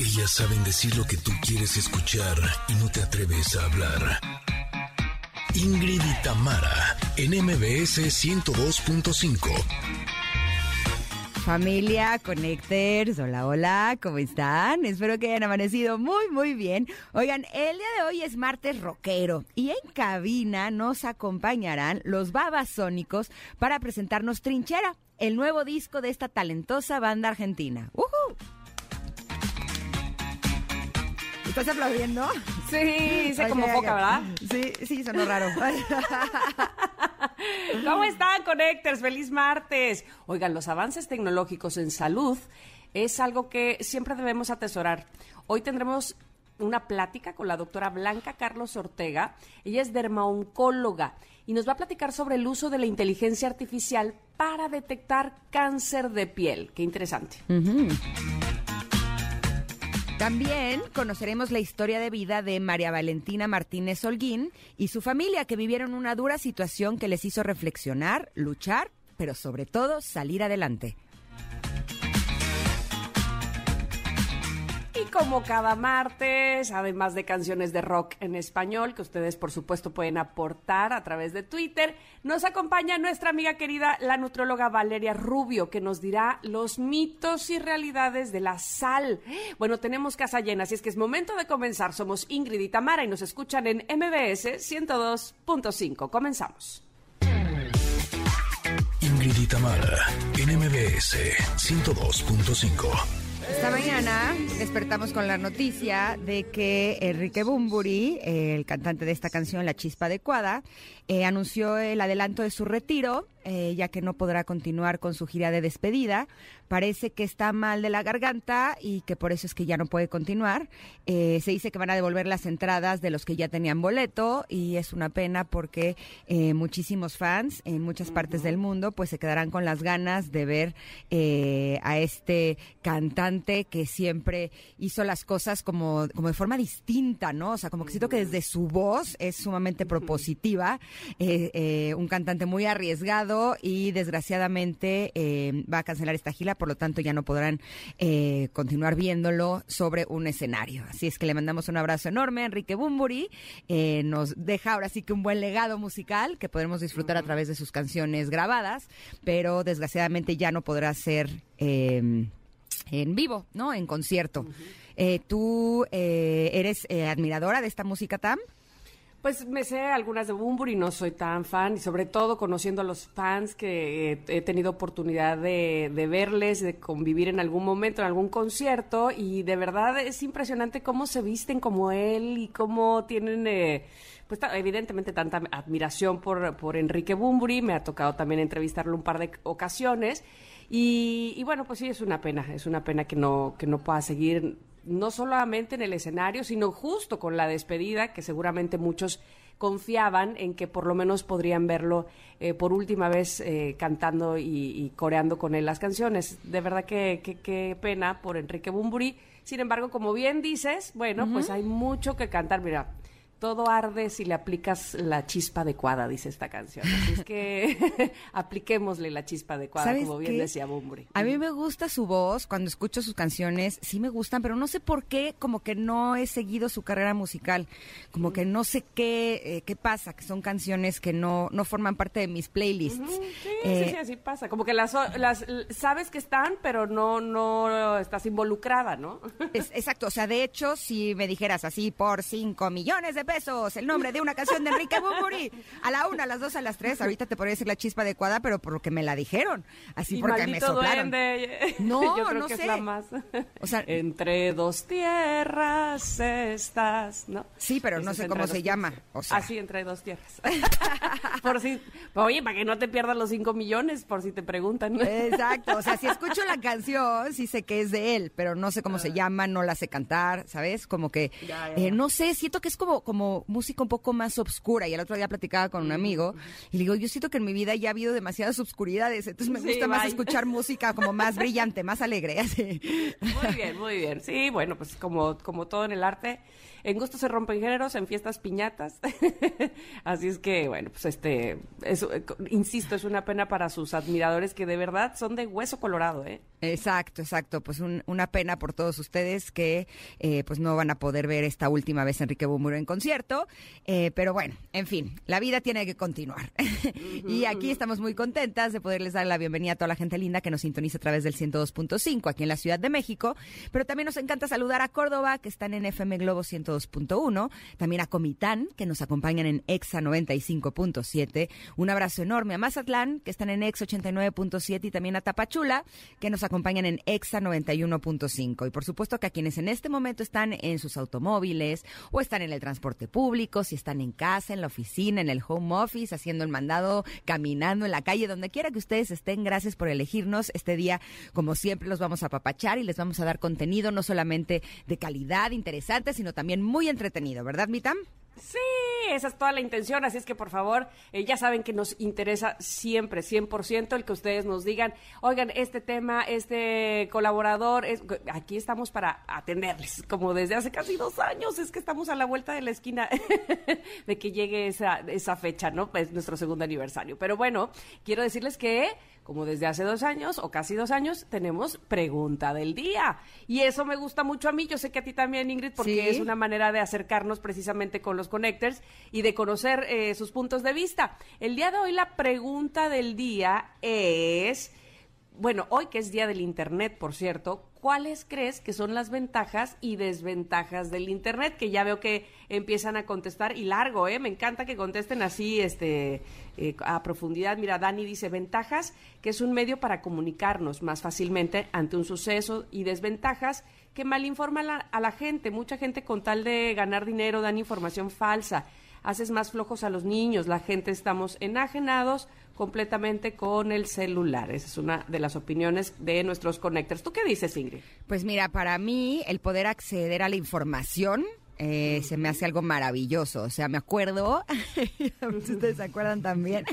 Ellas saben decir lo que tú quieres escuchar y no te atreves a hablar. Ingrid y Tamara, en MBS 102.5. Familia, Connectors, hola, hola, ¿cómo están? Espero que hayan amanecido muy, muy bien. Oigan, el día de hoy es martes rockero y en cabina nos acompañarán los babasónicos para presentarnos Trinchera, el nuevo disco de esta talentosa banda argentina. ¡Uhú! ¿Estás aplaudiendo? Sí, sé como Ok, poca. ¿verdad? Sí, sí, sonó raro. ¿Cómo están, Connectors? Feliz martes. Oigan, los avances tecnológicos en salud es algo que siempre debemos atesorar. Hoy tendremos una plática con la doctora Blanca Carlos Ortega. Ella es dermaoncóloga y nos va a platicar sobre el uso de la inteligencia artificial para detectar cáncer de piel. Qué interesante. También conoceremos la historia de vida de María Valentina Martínez Holguín y su familia que vivieron una dura situación que les hizo reflexionar, luchar, pero sobre todo salir adelante. Y como cada martes, además de canciones de rock en español, que ustedes por supuesto pueden aportar a través de Twitter, nos acompaña nuestra amiga querida, la nutróloga Valeria Rubio, que nos dirá los mitos y realidades de la sal. Bueno, tenemos casa llena, así es que es momento de comenzar. Somos Ingrid y Tamara y nos escuchan en MBS 102.5. Comenzamos. Ingrid y Tamara, en MBS 102.5. Esta mañana despertamos con la noticia de que Enrique Bumburi, el cantante de esta canción La Chispa Adecuada, eh, anunció el adelanto de su retiro, eh, ya que no podrá continuar con su gira de despedida. Parece que está mal de la garganta y que por eso es que ya no puede continuar. Eh, se dice que van a devolver las entradas de los que ya tenían boleto y es una pena porque eh, muchísimos fans en muchas partes del mundo pues se quedarán con las ganas de ver eh, a este cantante que siempre hizo las cosas como, como de forma distinta, ¿no? O sea, como que siento que desde su voz es sumamente propositiva, un cantante muy arriesgado y desgraciadamente va a cancelar esta gira, por lo tanto ya no podrán eh, continuar viéndolo sobre un escenario. Así es que le mandamos un abrazo enorme a Enrique Bumburi, eh, nos deja ahora sí que un buen legado musical que podremos disfrutar a través de sus canciones grabadas, pero desgraciadamente ya no podrá ser... eh, en vivo, ¿no? En concierto. Eh, ¿Tú eh, eres eh, admiradora de esta música, Tam? Pues me sé algunas de Bumburi, no soy tan fan y sobre todo conociendo a los fans que eh, he tenido oportunidad de, verles, de convivir en algún momento, en algún concierto y de verdad es impresionante cómo se visten como él y cómo tienen... eh, pues evidentemente tanta admiración por, por Enrique Bumburi, me ha tocado también entrevistarlo un par de ocasiones. Y, y bueno, pues sí, es una pena, es una pena que no, que no pueda seguir no solamente en el escenario, sino justo con la despedida, que seguramente muchos confiaban en que por lo menos podrían verlo eh, por última vez eh, cantando y, y coreando con él las canciones. De verdad que que- qué pena por Enrique Bumburi. Sin embargo, como bien dices, bueno, pues hay mucho que cantar. Mira, todo arde si le aplicas la chispa adecuada, dice esta canción. Así es que apliquémosle la chispa adecuada, ¿Sabes como bien qué? decía Bumburi. A mí me gusta su voz, cuando escucho sus canciones, sí me gustan, pero no sé por qué, como que no he seguido su carrera musical, como que no sé qué, eh, qué pasa, que son canciones que no, no forman parte de mis playlists. Ujú, Sí, Eh, sí, sí, así pasa. Como que las, las sabes que están, pero no, no estás involucrada, ¿no? Es- exacto, o sea, de hecho, si me dijeras así por 5 millones de pesos el nombre de una canción de Enrique Bumburi, a la una, a las dos, a las tres, ahorita te podría decir la chispa adecuada, pero por lo que me la dijeron, así Y porque me soplaron. duende. No, Yo creo no que sé. es la más. O sea- entre dos tierras estás, ¿no? Sí, pero no sé cómo se llama, o sea. Así, entre dos tierras. por si, oye, para que no te pierdas los cinco millones, por si te preguntan. Exacto, o sea, si escucho la canción, sí sé que es de él, pero no sé cómo se llama, no la sé cantar, ¿sabes? Como que, Ya, ya, eh, no sé, siento que es como, como como música un poco más oscura. Y el otro día platicaba con un amigo y le digo, yo siento que en mi vida ya ha habido demasiadas obscuridades, entonces me gusta más escuchar música como más brillante, más alegre. Así. Muy bien, muy bien. Sí, bueno, pues como, como todo en el arte, en gusto se rompen géneros, en fiestas piñatas. Así es que, bueno, pues este, insisto, es una pena para sus admiradores que de verdad son de hueso colorado, ¿eh? Exacto, exacto. Pues una pena por todos ustedes que eh, pues no van a poder ver esta última vez Enrique Bumuro en concierto. Eh, pero bueno, en fin, la vida tiene que continuar. y aquí estamos muy contentas de poderles dar la bienvenida a toda la gente linda que nos sintoniza a través del 102.5 aquí en la Ciudad de México. Pero también nos encanta saludar a Córdoba, que están en FM Globo 102.1. También a Comitán, que nos acompañan en EXA 95.7. Un abrazo enorme a Mazatlán, que están en EXA 89.7. Y también a Tapachula, que nos acompañan en EXA 91.5. Y por supuesto que a quienes en este momento están en sus automóviles o están en el transporte público, si están en casa, en la oficina, en el home office, haciendo el mandado, caminando en la calle, donde quiera que ustedes estén, gracias por elegirnos. Este día, como siempre, los vamos a papachar y les vamos a dar contenido no solamente de calidad, interesante, sino también muy entretenido, ¿verdad, Mitam? Sí, esa es toda la intención, así es que por favor, eh, ya saben que nos interesa siempre, 100% el que ustedes nos digan, oigan, este tema, este colaborador, aquí estamos para atenderles, como desde hace casi dos años, es que estamos a la vuelta de la esquina de que llegue esa, esa fecha, ¿no? Es nuestro segundo aniversario. Pero bueno, quiero decirles que como desde hace dos años o casi dos años, tenemos pregunta del día. Y eso me gusta mucho a mí, yo sé que a ti también, Ingrid, porque es una manera de acercarnos precisamente con los connectors y de conocer eh, sus puntos de vista. El día de hoy la pregunta del día es, bueno, hoy que es Día del Internet, por cierto, ¿cuáles crees que son las ventajas y desventajas del Internet? Que ya veo que empiezan a contestar y largo, ¿eh? Me encanta que contesten así, este, eh, a profundidad. Mira, Dani dice ventajas, que es un medio para comunicarnos más fácilmente ante un suceso y desventajas que malinforma a la gente. Mucha gente con tal de ganar dinero dan información falsa. Haces más flojos a los niños, la gente estamos enajenados completamente con el celular. Esa es una de las opiniones de nuestros connectors. ¿Tú qué dices, Ingrid? Pues mira, para mí el poder acceder a la información eh, se me hace algo maravilloso. O sea, me acuerdo, ustedes se acuerdan también,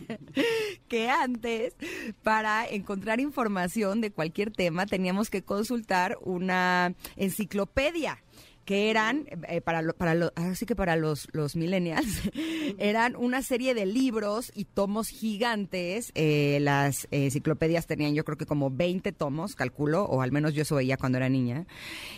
que antes para encontrar información de cualquier tema teníamos que consultar una enciclopedia que eran, eh, para, para lo, así que para los, los millennials, eran una serie de libros y tomos gigantes. Eh, las enciclopedias tenían yo creo que como 20 tomos, calculo, o al menos yo eso veía cuando era niña.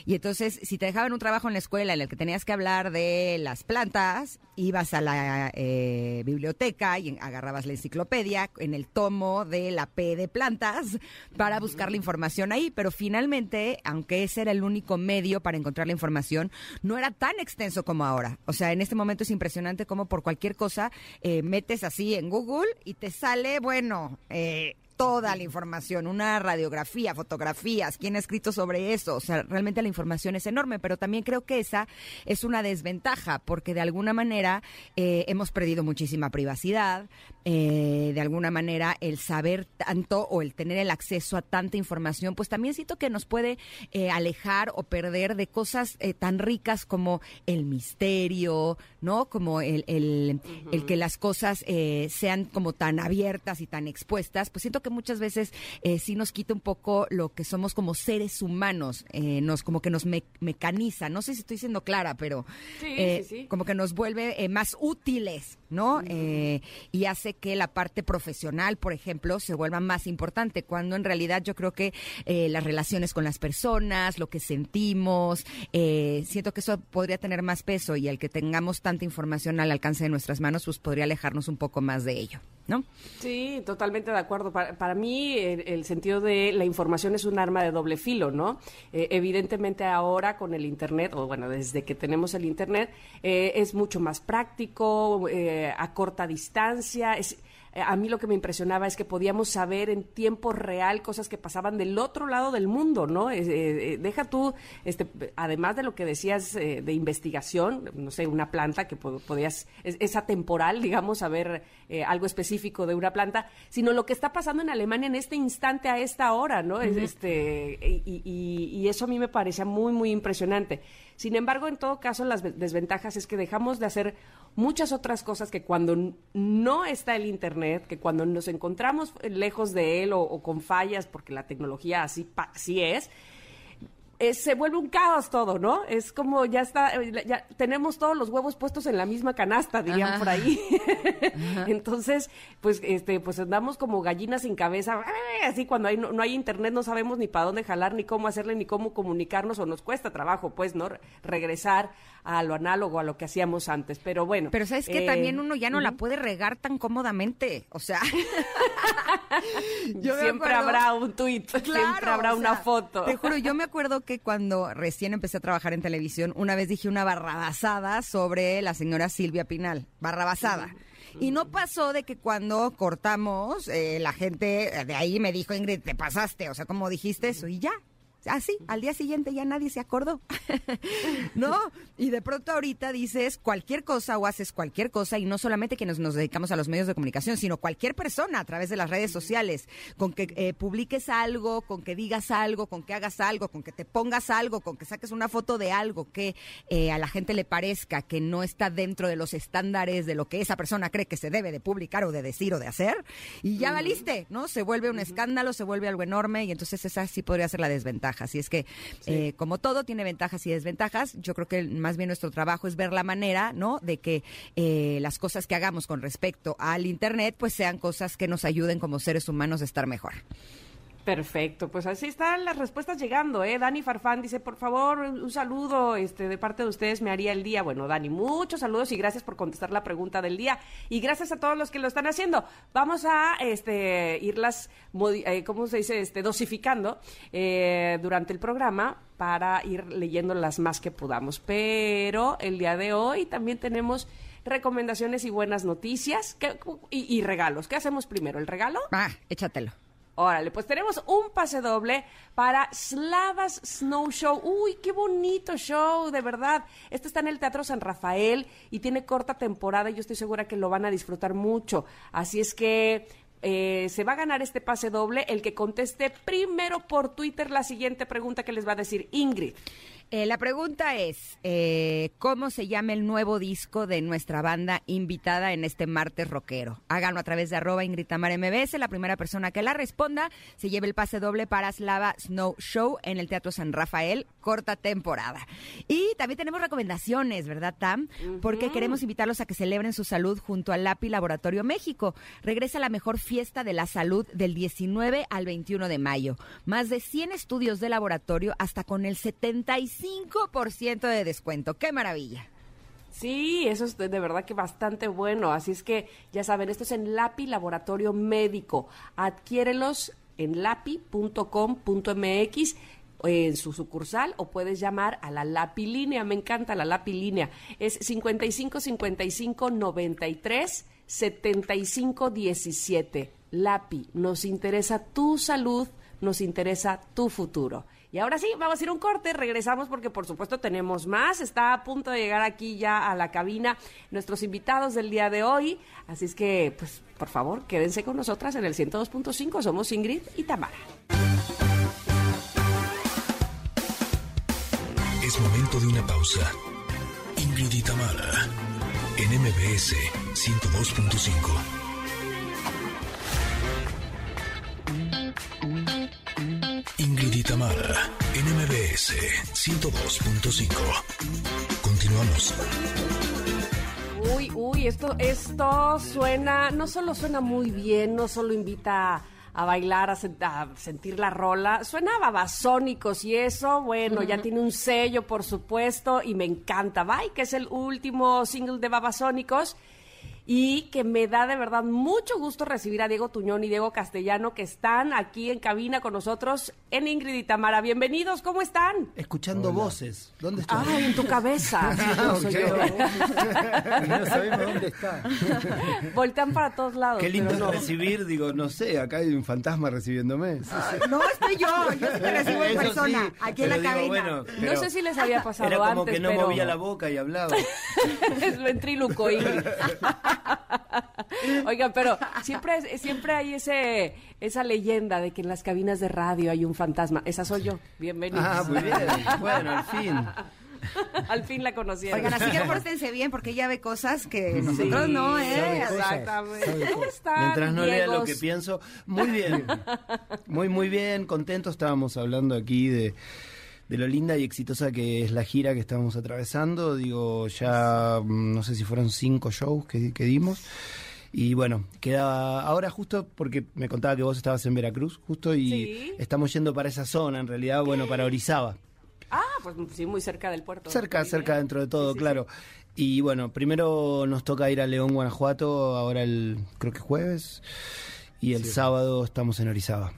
Y entonces, si te dejaban un trabajo en la escuela en el que tenías que hablar de las plantas, ibas a la eh, biblioteca y agarrabas la enciclopedia en el tomo de la P de plantas para buscar la información ahí. Pero finalmente, aunque ese era el único medio para encontrar la información, no era tan extenso como ahora. O sea, en este momento es impresionante cómo por cualquier cosa eh, metes así en Google y te sale, bueno, eh, toda la información, una radiografía, fotografías, quién ha escrito sobre eso. O sea, realmente la información es enorme, pero también creo que esa es una desventaja, porque de alguna manera eh, hemos perdido muchísima privacidad, eh, de alguna manera el saber tanto o el tener el acceso a tanta información, pues también siento que nos puede eh, alejar o perder de cosas tan ricas como el misterio, ¿no? Como el, el, el que las cosas sean como tan abiertas y tan expuestas, pues siento que muchas veces eh, sí nos quita un poco lo que somos como seres humanos, eh, nos como que nos mecaniza, no sé si estoy siendo clara, pero eh, como que nos vuelve eh, más útiles, ¿no? y hace que la parte profesional, por ejemplo, se vuelva más importante, cuando en realidad yo creo que las relaciones con las personas, lo que sentimos, siento que eso podría tener más peso y el que tengamos tanta información al alcance de nuestras manos, pues podría alejarnos un poco más de ello. ¿no? Sí, totalmente de acuerdo. Para, mí el, sentido de la información es un arma de doble filo, ¿no? Eh, evidentemente ahora con el Internet, o bueno, desde que tenemos el Internet, eh, es mucho más práctico, eh, a corta distancia, es eh, a mí lo que me impresionaba es que podíamos saber en tiempo real cosas que pasaban del otro lado del mundo, ¿no? Eh, eh, deja tú, este, además de lo que decías de investigación, no sé, una planta que podías, es, atemporal, digamos, saber algo específico de una planta, sino lo que está pasando en Alemania en este instante, a esta hora, ¿no? este, y, y eso a mí me parecía muy, muy impresionante. Sin embargo, en todo caso, las desventajas es que dejamos de hacer muchas otras cosas que cuando no está el Internet, que cuando nos encontramos lejos de él o, con fallas, porque la tecnología así, así es, se vuelve un caos todo, ¿no? Es como ya está, eh, ya tenemos todos los huevos puestos en la misma canasta, dirían por ahí. Entonces, pues, este, pues andamos como gallinas sin cabeza, así cuando hay, no, hay internet no sabemos ni para dónde jalar, ni cómo hacerle, ni cómo comunicarnos, o nos cuesta trabajo, pues, ¿no? Regresar a lo análogo, a lo que hacíamos antes. Pero bueno. Pero sabes que también eh, uno ya no la puede regar tan cómodamente. O sea. siempre habrá un tuit, siempre habrá una foto. Te juro, yo me acuerdo que cuando recién empecé a trabajar en televisión, una vez dije una barrabasada sobre la señora Silvia Pinal. Barrabasada. Y no pasó de que cuando cortamos, eh, la gente de ahí me dijo, Ingrid, te pasaste, o sea, como dijiste eso, y ya, así, ah, al día siguiente ya nadie se acordó. ¿No? Y de pronto ahorita dices cualquier cosa o haces cualquier cosa y no solamente que nos, dedicamos a los medios de comunicación, sino cualquier persona a través de las redes sociales, con que eh, publiques algo, con que digas algo, con que hagas algo, con que te pongas algo, con que saques una foto de algo que eh, a la gente le parezca que no está dentro de los estándares de lo que esa persona cree que se debe de publicar o de decir o de hacer, y ya valiste, ¿no? Se vuelve un escándalo, se vuelve algo enorme y entonces esa sí podría ser la desventaja. Así es que, eh, como todo tiene ventajas y desventajas, yo creo que más bien nuestro trabajo es ver la manera, ¿no? De que eh, las cosas que hagamos con respecto al Internet, pues sean cosas que nos ayuden como seres humanos a estar mejor. Perfecto, pues así están las respuestas llegando, ¿eh? Dani Farfán dice, por favor, un saludo este, de parte de ustedes, me haría el día. Bueno, Dani, muchos saludos y gracias por contestar la pregunta del día. Y gracias a todos los que lo están haciendo. Vamos a este, irlas, eh, ¿cómo se dice? Este, dosificando eh, durante el programa para ir leyendo las más que podamos. Pero el día de hoy también tenemos recomendaciones y buenas noticias y, y regalos. ¿Qué hacemos primero? ¿El regalo? Ah, échatelo. Órale, pues tenemos un pase doble para Slavas Snow Show. Uy, qué bonito show, de verdad. Este está en el Teatro San Rafael y tiene corta temporada y yo estoy segura que lo van a disfrutar mucho. Así es que eh, se va a ganar este pase doble el que conteste primero por Twitter la siguiente pregunta que les va a decir Ingrid. Eh, la pregunta es, eh, ¿cómo se llama el nuevo disco de nuestra banda invitada en este martes rockero? Háganlo a través de arroba Ingrid MBS. La primera persona que la responda se lleve el pase doble para Slava Snow Show en el Teatro San Rafael, corta temporada. Y también tenemos recomendaciones, ¿verdad, Tam? Porque queremos invitarlos a que celebren su salud junto al LAPI Laboratorio México. Regresa la mejor fiesta de la salud del 19 al 21 de mayo. Más de 100 estudios de laboratorio hasta con el 75 5% de descuento. ¡Qué maravilla! Sí, eso es de, verdad que bastante bueno. Así es que ya saben, esto es en LAPI Laboratorio Médico. Adquiérelos en lapi.com.mx en su sucursal o puedes llamar a la LAPI línea. Me encanta la LAPI línea. Es 55 55 93 75 17. LAPI, nos interesa tu salud, nos interesa tu futuro. Y ahora sí, vamos a ir un corte, regresamos porque por supuesto tenemos más. Está a punto de llegar aquí ya a la cabina nuestros invitados del día de hoy. Así es que, pues, por favor, quédense con nosotras en el 102.5. Somos Ingrid y Tamara. Es momento de una pausa. Ingrid y Tamara en MBS 102.5. Tamara, NMBS 102.5. Continuamos. Uy, uy, esto, esto suena, no solo suena muy bien, no solo invita a bailar, a, sentir la rola. Suena a babasónicos y eso, bueno, ya tiene un sello, por supuesto, y me encanta. Bye, que es el último single de babasónicos y que me da de verdad mucho gusto recibir a Diego Tuñón y Diego Castellano que están aquí en cabina con nosotros en Ingrid y Tamara. Bienvenidos, ¿cómo están? Escuchando voces. ¿Dónde están? Ay, en tu cabeza. no, sabemos dónde está. Voltean para todos lados. Qué lindo recibir, digo, no sé, acá hay un fantasma recibiéndome. no, estoy yo, yo te recibo en persona, aquí en la cabina. no sé si les había pasado era como que no movía la boca y hablaba. es ventríloco, Ingrid. Oigan, pero siempre, siempre hay ese, esa leyenda de que en las cabinas de radio hay un fantasma. Esa soy yo. Bienvenidos. Ah, muy bien. Bueno, al fin. Al fin la conocieron. Oigan, así que pórtense bien porque ella ve cosas que nosotros no, ¿eh? Exactamente. ¿Cómo están, Mientras no lea lo que pienso. Muy bien. Muy, muy bien. Contento. Estábamos hablando aquí de, de lo linda y exitosa que es la gira que estamos atravesando. Digo, ya mm, no sé si fueron cinco shows que, que dimos. Y bueno, queda ahora justo porque me contaba que vos estabas en Veracruz, justo, y Sí. estamos yendo para esa zona, en realidad, bueno, para Orizaba. Ah, pues sí, muy cerca del puerto. Cerca, cerca dentro de todo, Sí, sí, claro. Y bueno, primero nos toca ir a León, Guanajuato, ahora el, creo que jueves, y el sábado estamos en Orizaba.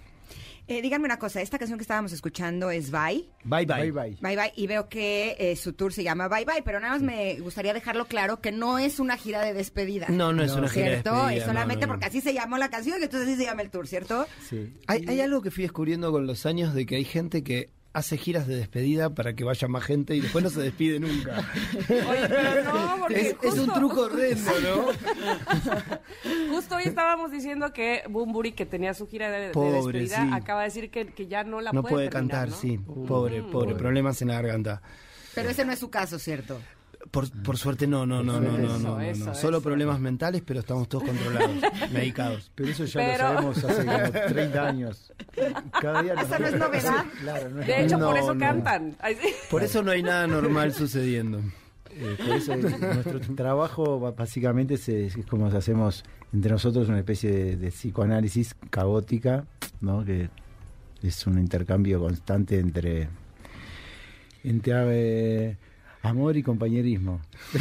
Eh, díganme una cosa, esta canción que estábamos escuchando es Bye. Bye bye. Bye bye. Bye Bye, y veo que eh, su tour se llama Bye Bye, pero nada más me gustaría dejarlo claro que no es una gira de despedida. No, no es No, una gira de ¿Cierto? despedida, es no, solamente no, no. porque así se llamó la canción y entonces así se llama el tour, ¿cierto? Sí. Hay, hay algo que fui descubriendo con los años de que hay gente que hace giras de despedida para que vaya más gente y después no se despide nunca. Oye, pero no, porque es, es un truco horrendo, ¿no? Justo hoy estábamos diciendo que Bumburi, que tenía su gira de, de Pobre, despedida, sí. acaba de decir que, que ya no la No puede, puede terminar, cantar, ¿no? sí. Pobre, pobre, problemas en la garganta. Pero ese no es su caso, ¿cierto? Por, por suerte no, no, no, no, no, no, no, no. eso, Solo problemas mentales, pero estamos todos controlados, medicados. Pero eso ya Pero- lo sabemos hace como 30 años. Cada día nos- Esa no es novedad. Claro, no es De hecho, por eso no. cantan. Ay, sí. Por eso no hay nada normal sucediendo. Eh, por eso es- nuestro trabajo ba- básicamente es, es como hacemos entre nosotros una especie de, de psicoanálisis caótica, ¿no? que es un intercambio constante entre, entre eh, amor y compañerismo.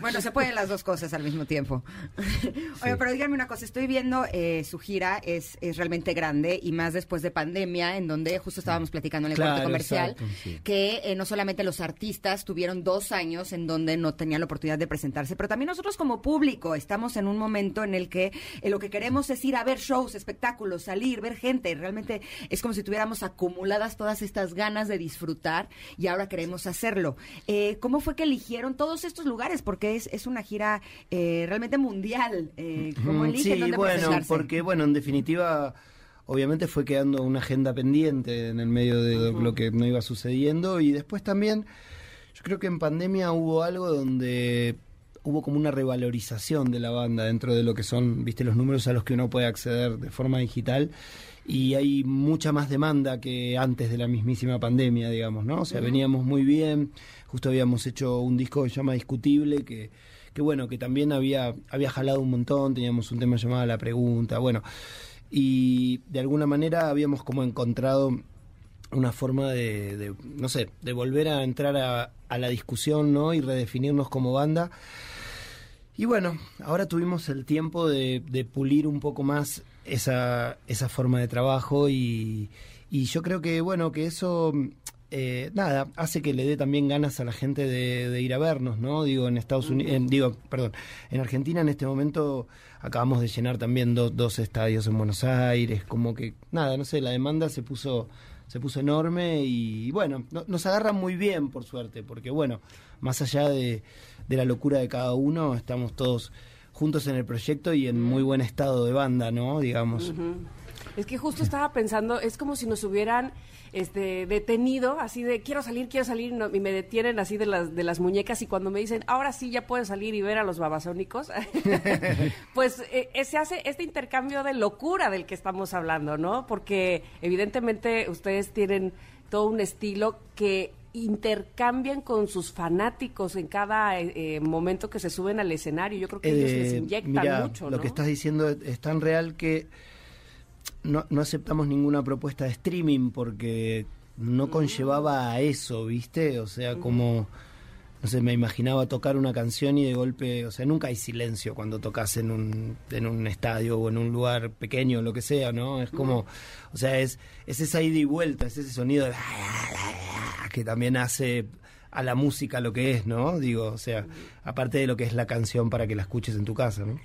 Bueno, se pueden las dos cosas al mismo tiempo. Oye, pero díganme una cosa, estoy viendo eh, su gira, es, es realmente grande y más después de pandemia, en donde justo estábamos platicando en el Claro, corte comercial, exacto, sí. que eh, no solamente los artistas tuvieron dos años en donde no tenían la oportunidad de presentarse, pero también nosotros como público estamos en un momento en el que eh, lo que queremos es ir a ver shows, espectáculos, salir, ver gente. Realmente es como si tuviéramos acumuladas todas estas ganas de disfrutar y ahora queremos hacerlo. Eh, ¿Cómo fue que eligieron todos estos lugares? Porque es, es una gira eh, realmente mundial. Eh, ¿Cómo eligen sí, dónde bueno, porque bueno, en definitiva, obviamente fue quedando una agenda pendiente en el medio de lo que no iba sucediendo y después también, yo creo que en pandemia hubo algo donde hubo como una revalorización de la banda dentro de lo que son, viste, los números a los que uno puede acceder de forma digital y hay mucha más demanda que antes de la mismísima pandemia, digamos, ¿no? O sea, veníamos muy bien, justo habíamos hecho un disco que se llama Discutible, que, que bueno, que también había, había jalado un montón, teníamos un tema llamado La Pregunta, bueno, y de alguna manera habíamos como encontrado una forma de, de, no sé, de volver a entrar a, a la discusión, ¿no? Y redefinirnos como banda. Y bueno, ahora tuvimos el tiempo de, de pulir un poco más esa, esa forma de trabajo y, y yo creo que, bueno, que eso, eh, nada, hace que le dé también ganas a la gente de, ir a vernos, ¿no? Digo, en Estados Unidos, digo, perdón, en Argentina en este momento acabamos de llenar también dos, estadios en Buenos Aires, como que, nada, no sé, la demanda se puso se puso enorme y, bueno, no- nos agarra muy bien por suerte, porque bueno, más allá de, de la locura de cada uno, estamos todos juntos en el proyecto y en muy buen estado de banda, ¿no? Digamos. Es que justo estaba pensando, es como si nos hubieran este, detenido, así de quiero salir, quiero salir, y no- y me detienen así de las, de las muñecas, y cuando me dicen, ahora sí ya puedes salir y ver a los babasónicos, pues eh, eh, se hace este intercambio de locura del que estamos hablando, ¿no? Porque evidentemente ustedes tienen todo un estilo que intercambian con sus fanáticos en cada eh, eh, momento que se suben al escenario. Yo creo que ellos les Eh, inyectan mucho, Lo ¿no? que estás diciendo es, es tan real que no, no aceptamos ninguna propuesta de streaming porque no conllevaba a eso, ¿viste? O sea, como, no sé, me imaginaba tocar una canción y de golpe, o sea, nunca hay silencio cuando tocas en un, en un estadio o en un lugar pequeño, lo que sea, ¿no? Es como, o sea, es, es esa ida y vuelta, es ese sonido de que también hace a la música lo que es, ¿no? Digo, o sea, aparte de lo que es la canción para que la escuches en tu casa, ¿no?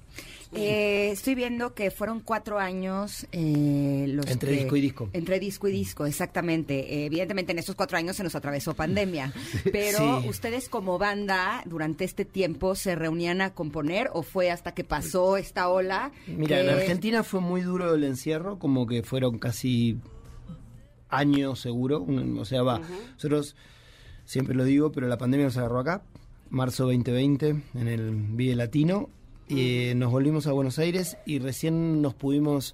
Eh, estoy viendo que fueron cuatro años eh, los Entre que- disco y disco. Entre disco y disco, exactamente. Eh, evidentemente en estos cuatro años se nos atravesó pandemia, pero Sí. ustedes como banda durante este tiempo se reunían a componer o fue hasta que pasó esta ola. Mira, en Argentina fue muy duro el encierro, como que fueron casi años seguro. un- o sea, va. Nosotros siempre lo digo, pero la pandemia nos agarró acá, marzo 2020, en el Vive Latino. y nos volvimos a Buenos Aires y recién nos pudimos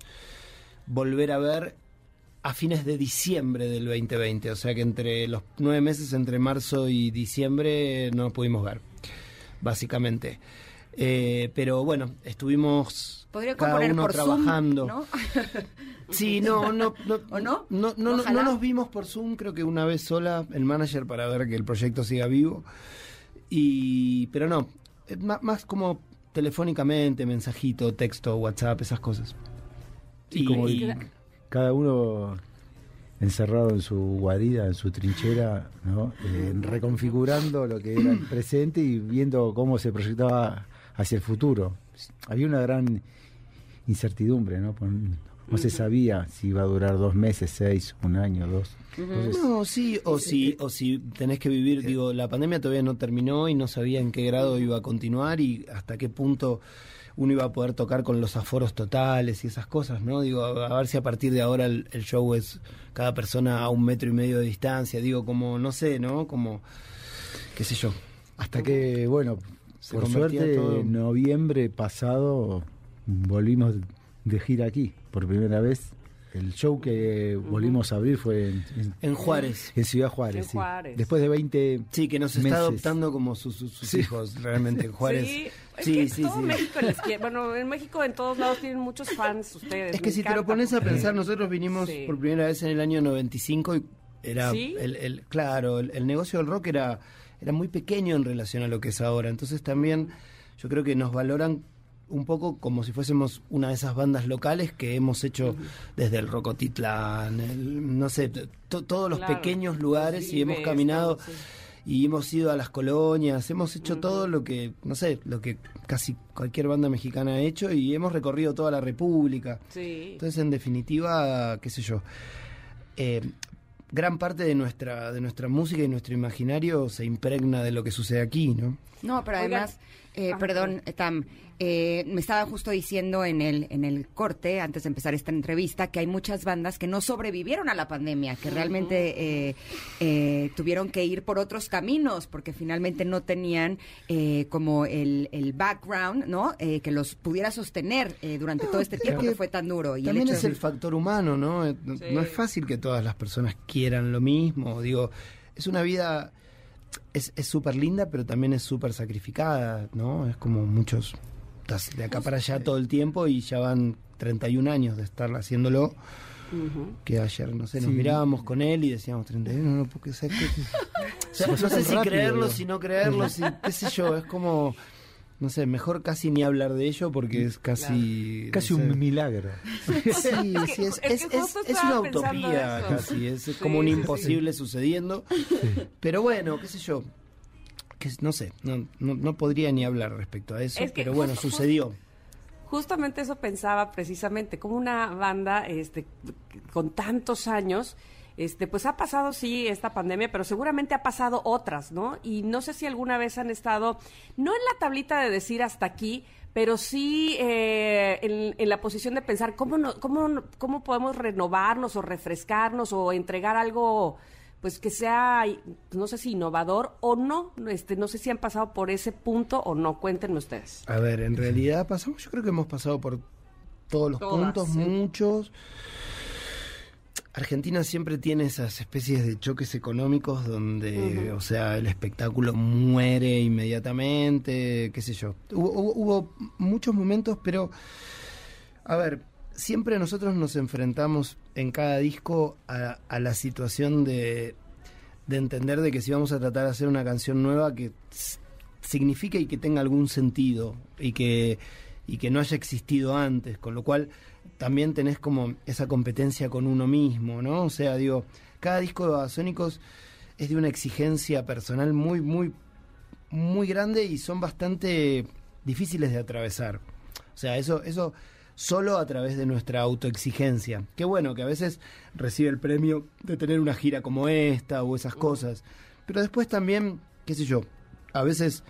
volver a ver a fines de diciembre del 2020. O sea que entre los nueve meses, entre marzo y diciembre, no nos pudimos ver, básicamente. Eh, pero bueno, estuvimos Podría cada uno por trabajando. Zoom, ¿no? Sí, no, no, no, ¿O no? No, no, no, Ojalá. no nos vimos por Zoom, creo que una vez sola, el manager para ver que el proyecto siga vivo. Y, pero no, es ma- más, como telefónicamente, mensajito, texto, WhatsApp, esas cosas. Sí, como y- cada uno encerrado en su guarida, en su trinchera, ¿no? Eh, reconfigurando lo que era el presente y viendo cómo se proyectaba hacia el futuro. Había una gran incertidumbre, ¿no? No se sabía si iba a durar dos meses, seis, un año, dos. Entonces, No, sí, o si, o si tenés que vivir, digo, la pandemia todavía no terminó y no sabía en qué grado iba a continuar y hasta qué punto uno iba a poder tocar con los aforos totales y esas cosas, ¿no? Digo, a, a ver si a partir de ahora el, el show es cada persona a un metro y medio de distancia, digo, como, no sé, ¿no? Como, qué sé yo. Hasta que, bueno, Se por suerte, todo- en noviembre pasado volvimos de gira aquí, por primera vez. El show que volvimos a abrir fue en, en- En Juárez. en Ciudad Juárez. En sí. Juárez. Después de 20 Sí, que nos está meses. adoptando como sus, sus- sus Sí. hijos, realmente, en Juárez. Sí, es Sí, que sí, todo sí. México les quiere. Bueno, en México en todos lados tienen muchos fans ustedes. Es que me si te lo pones a pensar, nosotros vinimos Sí. por primera vez en el año 95 y era ¿Sí? el, el- claro, el, el negocio del rock era era muy pequeño en relación a lo que es ahora. Entonces también yo creo que nos valoran un poco como si fuésemos una de esas bandas locales que hemos hecho desde el Rocotitlán, el- no sé, to- todos los Claro, pequeños lugares y hemos caminado sí. y hemos ido a las colonias, hemos hecho todo lo que, no sé, lo que casi cualquier banda mexicana ha hecho y hemos recorrido toda la República. Sí. Entonces, en definitiva, qué sé yo, eh, gran parte de nuestra, de nuestra música y nuestro imaginario se impregna de lo que sucede aquí, ¿no? No, pero Oigan. Eh, Ah, perdón, Tam, eh, me estaba justo diciendo en el, en el corte, antes de empezar esta entrevista, que hay muchas bandas que no sobrevivieron a la pandemia, que realmente eh, eh, tuvieron que ir por otros caminos, porque finalmente no tenían eh, como el, el background, ¿no? Eh, que los pudiera sostener eh, durante todo este tiempo que que fue tan duro. Y el También hecho es de- el factor humano, ¿no? No, Sí. no es fácil que todas las personas quieran lo mismo. Digo, es una vida, es es súper linda, pero también es súper sacrificada, ¿no? Es como muchos, estás de acá para allá todo el tiempo y ya van 31 años de estar haciéndolo. Que ayer, no sé, nos Sí. mirábamos con él y decíamos 31, no, porque ¿sabes qué? O sea, no sé si rápido, creerlo, digo. si no creerlo, si, qué sé yo, es como, no sé, mejor casi ni hablar de ello porque es casi... casi no sé. un milagro. Sí, sí, es, una utopía casi, es Sí, como un sí. imposible sucediendo. Pero bueno, qué sé yo, que no sé, no, no, no podría ni hablar respecto a eso, Es que pero bueno, justo- sucedió. Justamente eso pensaba precisamente, como una banda este, con tantos años, este, pues ha pasado sí esta pandemia, pero seguramente ha pasado otras, ¿no? Y no sé si alguna vez han estado, no en la tablita de decir hasta aquí, pero sí eh, en, en la posición de pensar cómo, no, cómo, no- cómo podemos renovarnos o refrescarnos o entregar algo pues que sea, no sé si innovador o no, este, no sé si han pasado por ese punto o no, cuéntenme ustedes. A ver, en realidad pasamos, yo creo que hemos pasado por todos los Todas, puntos, sí. muchos. Argentina siempre tiene esas especies de choques económicos donde, o sea, el espectáculo muere inmediatamente, qué sé yo. Hubo, hubo- hubo muchos momentos, pero, a ver, siempre nosotros nos enfrentamos en cada disco a, a la situación de, de entender de que si vamos a tratar de hacer una canción nueva que signifique y que tenga algún sentido y que, y que no haya existido antes, con lo cual también tenés como esa competencia con uno mismo, ¿no? O sea, digo, cada disco de Babasónicos es de una exigencia personal muy, muy, muy grande y son bastante difíciles de atravesar. O sea, eso, eso solo a través de nuestra autoexigencia. Qué bueno que a veces recibe el premio de tener una gira como esta o esas cosas. Pero después también, qué sé yo, a veces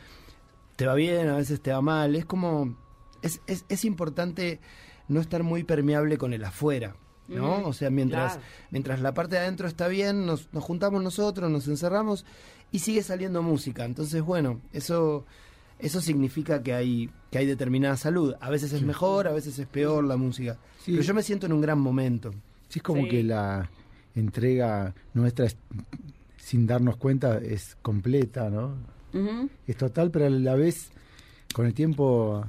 te va bien, a veces te va mal. Es como, es, es, es importante no estar muy permeable con el afuera. ¿no? O sea, mientras, Claro. mientras la parte de adentro está bien, nos, nos juntamos nosotros, nos encerramos y sigue saliendo música. Entonces, bueno, eso, eso significa que hay, que hay determinada salud. A veces es mejor, a veces es peor la música. Sí. Pero yo me siento en un gran momento. Sí, es como Sí. que la entrega nuestra, es- sin darnos cuenta, es completa, ¿no? Es total, pero a la vez, con el tiempo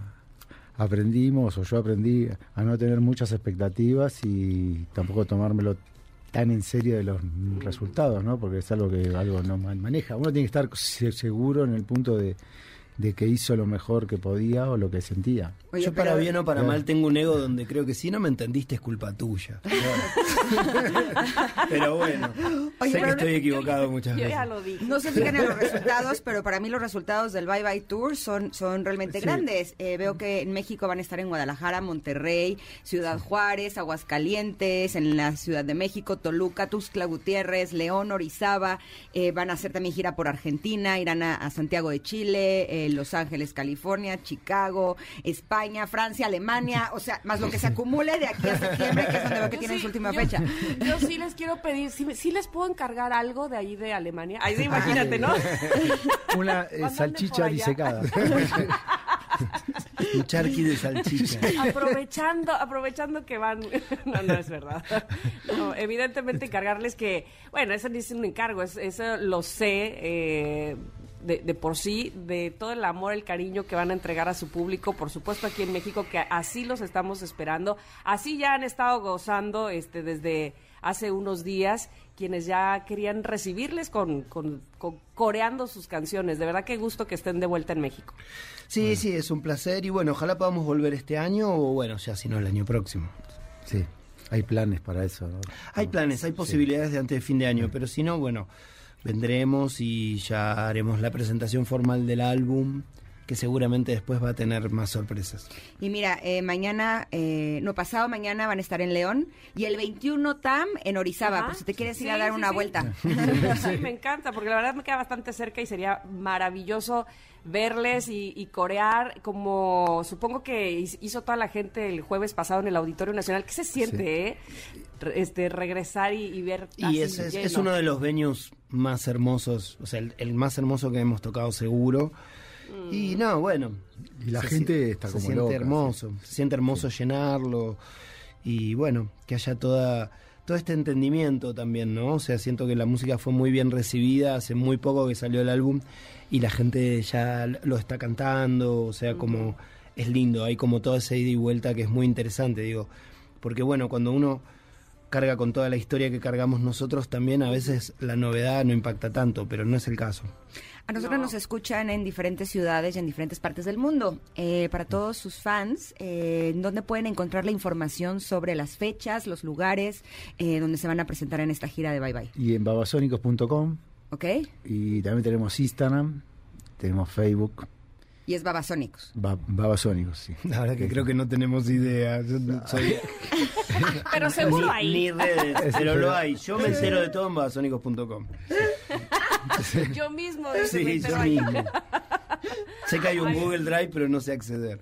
aprendimos, o yo aprendí, a no tener muchas expectativas y tampoco tomármelo tan en serio de los resultados, ¿no? Porque es algo que algo no man- maneja. Uno tiene que estar se- seguro en el punto de, de que hizo lo mejor que podía o lo que sentía. Oye, yo para bien o para Claro. mal tengo un ego donde creo que si no me entendiste es culpa tuya. pero bueno, Oye, sé que estoy equivocado muchas Yo veces. ya lo dije. No se fijan en los resultados, pero para mí los resultados del Bye Bye Tour son, son realmente Sí. grandes. Eh, veo que en México van a estar en Guadalajara, Monterrey, Ciudad Juárez, Aguascalientes, en la Ciudad de México, Toluca, Tuxtla Gutiérrez, León, Orizaba. Eh, van a hacer también gira por Argentina, irán a, a Santiago de Chile, eh, Los Ángeles, California, Chicago, España, Francia, Alemania. O sea, más lo que se acumule de aquí a septiembre, que es donde veo que Yo tienen sí- su última yo- fecha. Yo sí les quiero pedir, sí, sí les puedo encargar algo de ahí de Alemania. Ahí sí, imagínate, ¿no? Una eh, salchicha disecada. Un charqui de salchicha. aprovechando, aprovechando que van. No, no es verdad. No, evidentemente encargarles que, bueno, eso no es un encargo, es- eso lo sé eh, de, de por sí, de todo el amor, el cariño que van a entregar a su público, por supuesto aquí en México, que así los estamos esperando, así ya han estado gozando este desde hace unos días quienes ya querían recibirles con, con, con- coreando sus canciones. De verdad que gusto que estén de vuelta en México. Sí, sí, es un placer y bueno, ojalá podamos volver este año o bueno, ya si no el año próximo. Sí, hay planes para eso. ¿no? Hay planes, hay posibilidades de antes de fin de año, pero si no, bueno, vendremos y ya haremos la presentación formal del álbum, que seguramente después va a tener más sorpresas. Y mira, eh, mañana, eh, no pasado mañana van a estar en León y el 21 TAM en Orizaba, Ajá. por si te quieres ir Sí, a dar sí, una sí. vuelta. Sí, me encanta, porque la verdad me queda bastante cerca y sería maravilloso verles y, y corear como supongo que hiz- hizo toda la gente el jueves pasado en el Auditorio Nacional. ¿Qué se siente, eh? Re- Este, regresar y, y ver Y así ese es, lleno? es uno de los venues más hermosos, o sea, el, el más hermoso que hemos tocado seguro. Y no, bueno. Y la se gente está se como siente loca, hermoso, se siente hermoso llenarlo. Y bueno, que haya toda todo este entendimiento también, ¿no? O sea, siento que la música fue muy bien recibida, hace muy poco que salió el álbum y la gente ya lo está cantando, o sea, como es lindo, hay como toda esa ida y vuelta que es muy interesante, digo, porque bueno, cuando uno carga con toda la historia que cargamos nosotros, también a veces la novedad no impacta tanto, pero no es el caso. A nosotros No. nos escuchan en diferentes ciudades y en diferentes partes del mundo. Eh, para todos sus fans, eh, ¿dónde pueden encontrar la información sobre las fechas, los lugares eh, donde se van a presentar en esta gira de Bye Bye? Y en babasónicos.com ¿Ok? y también tenemos Instagram, tenemos Facebook, Y es Babasónicos. Ba- Babasónicos, sí. La verdad que creo que no tenemos idea. Yo no soy Pero seguro ni, ahí. ni redes, pero lo hay. Yo me entero de todo en babasónicos.com. Yo mismo. Sí, yo mismo. Sé que hay un Google Drive, pero no sé acceder.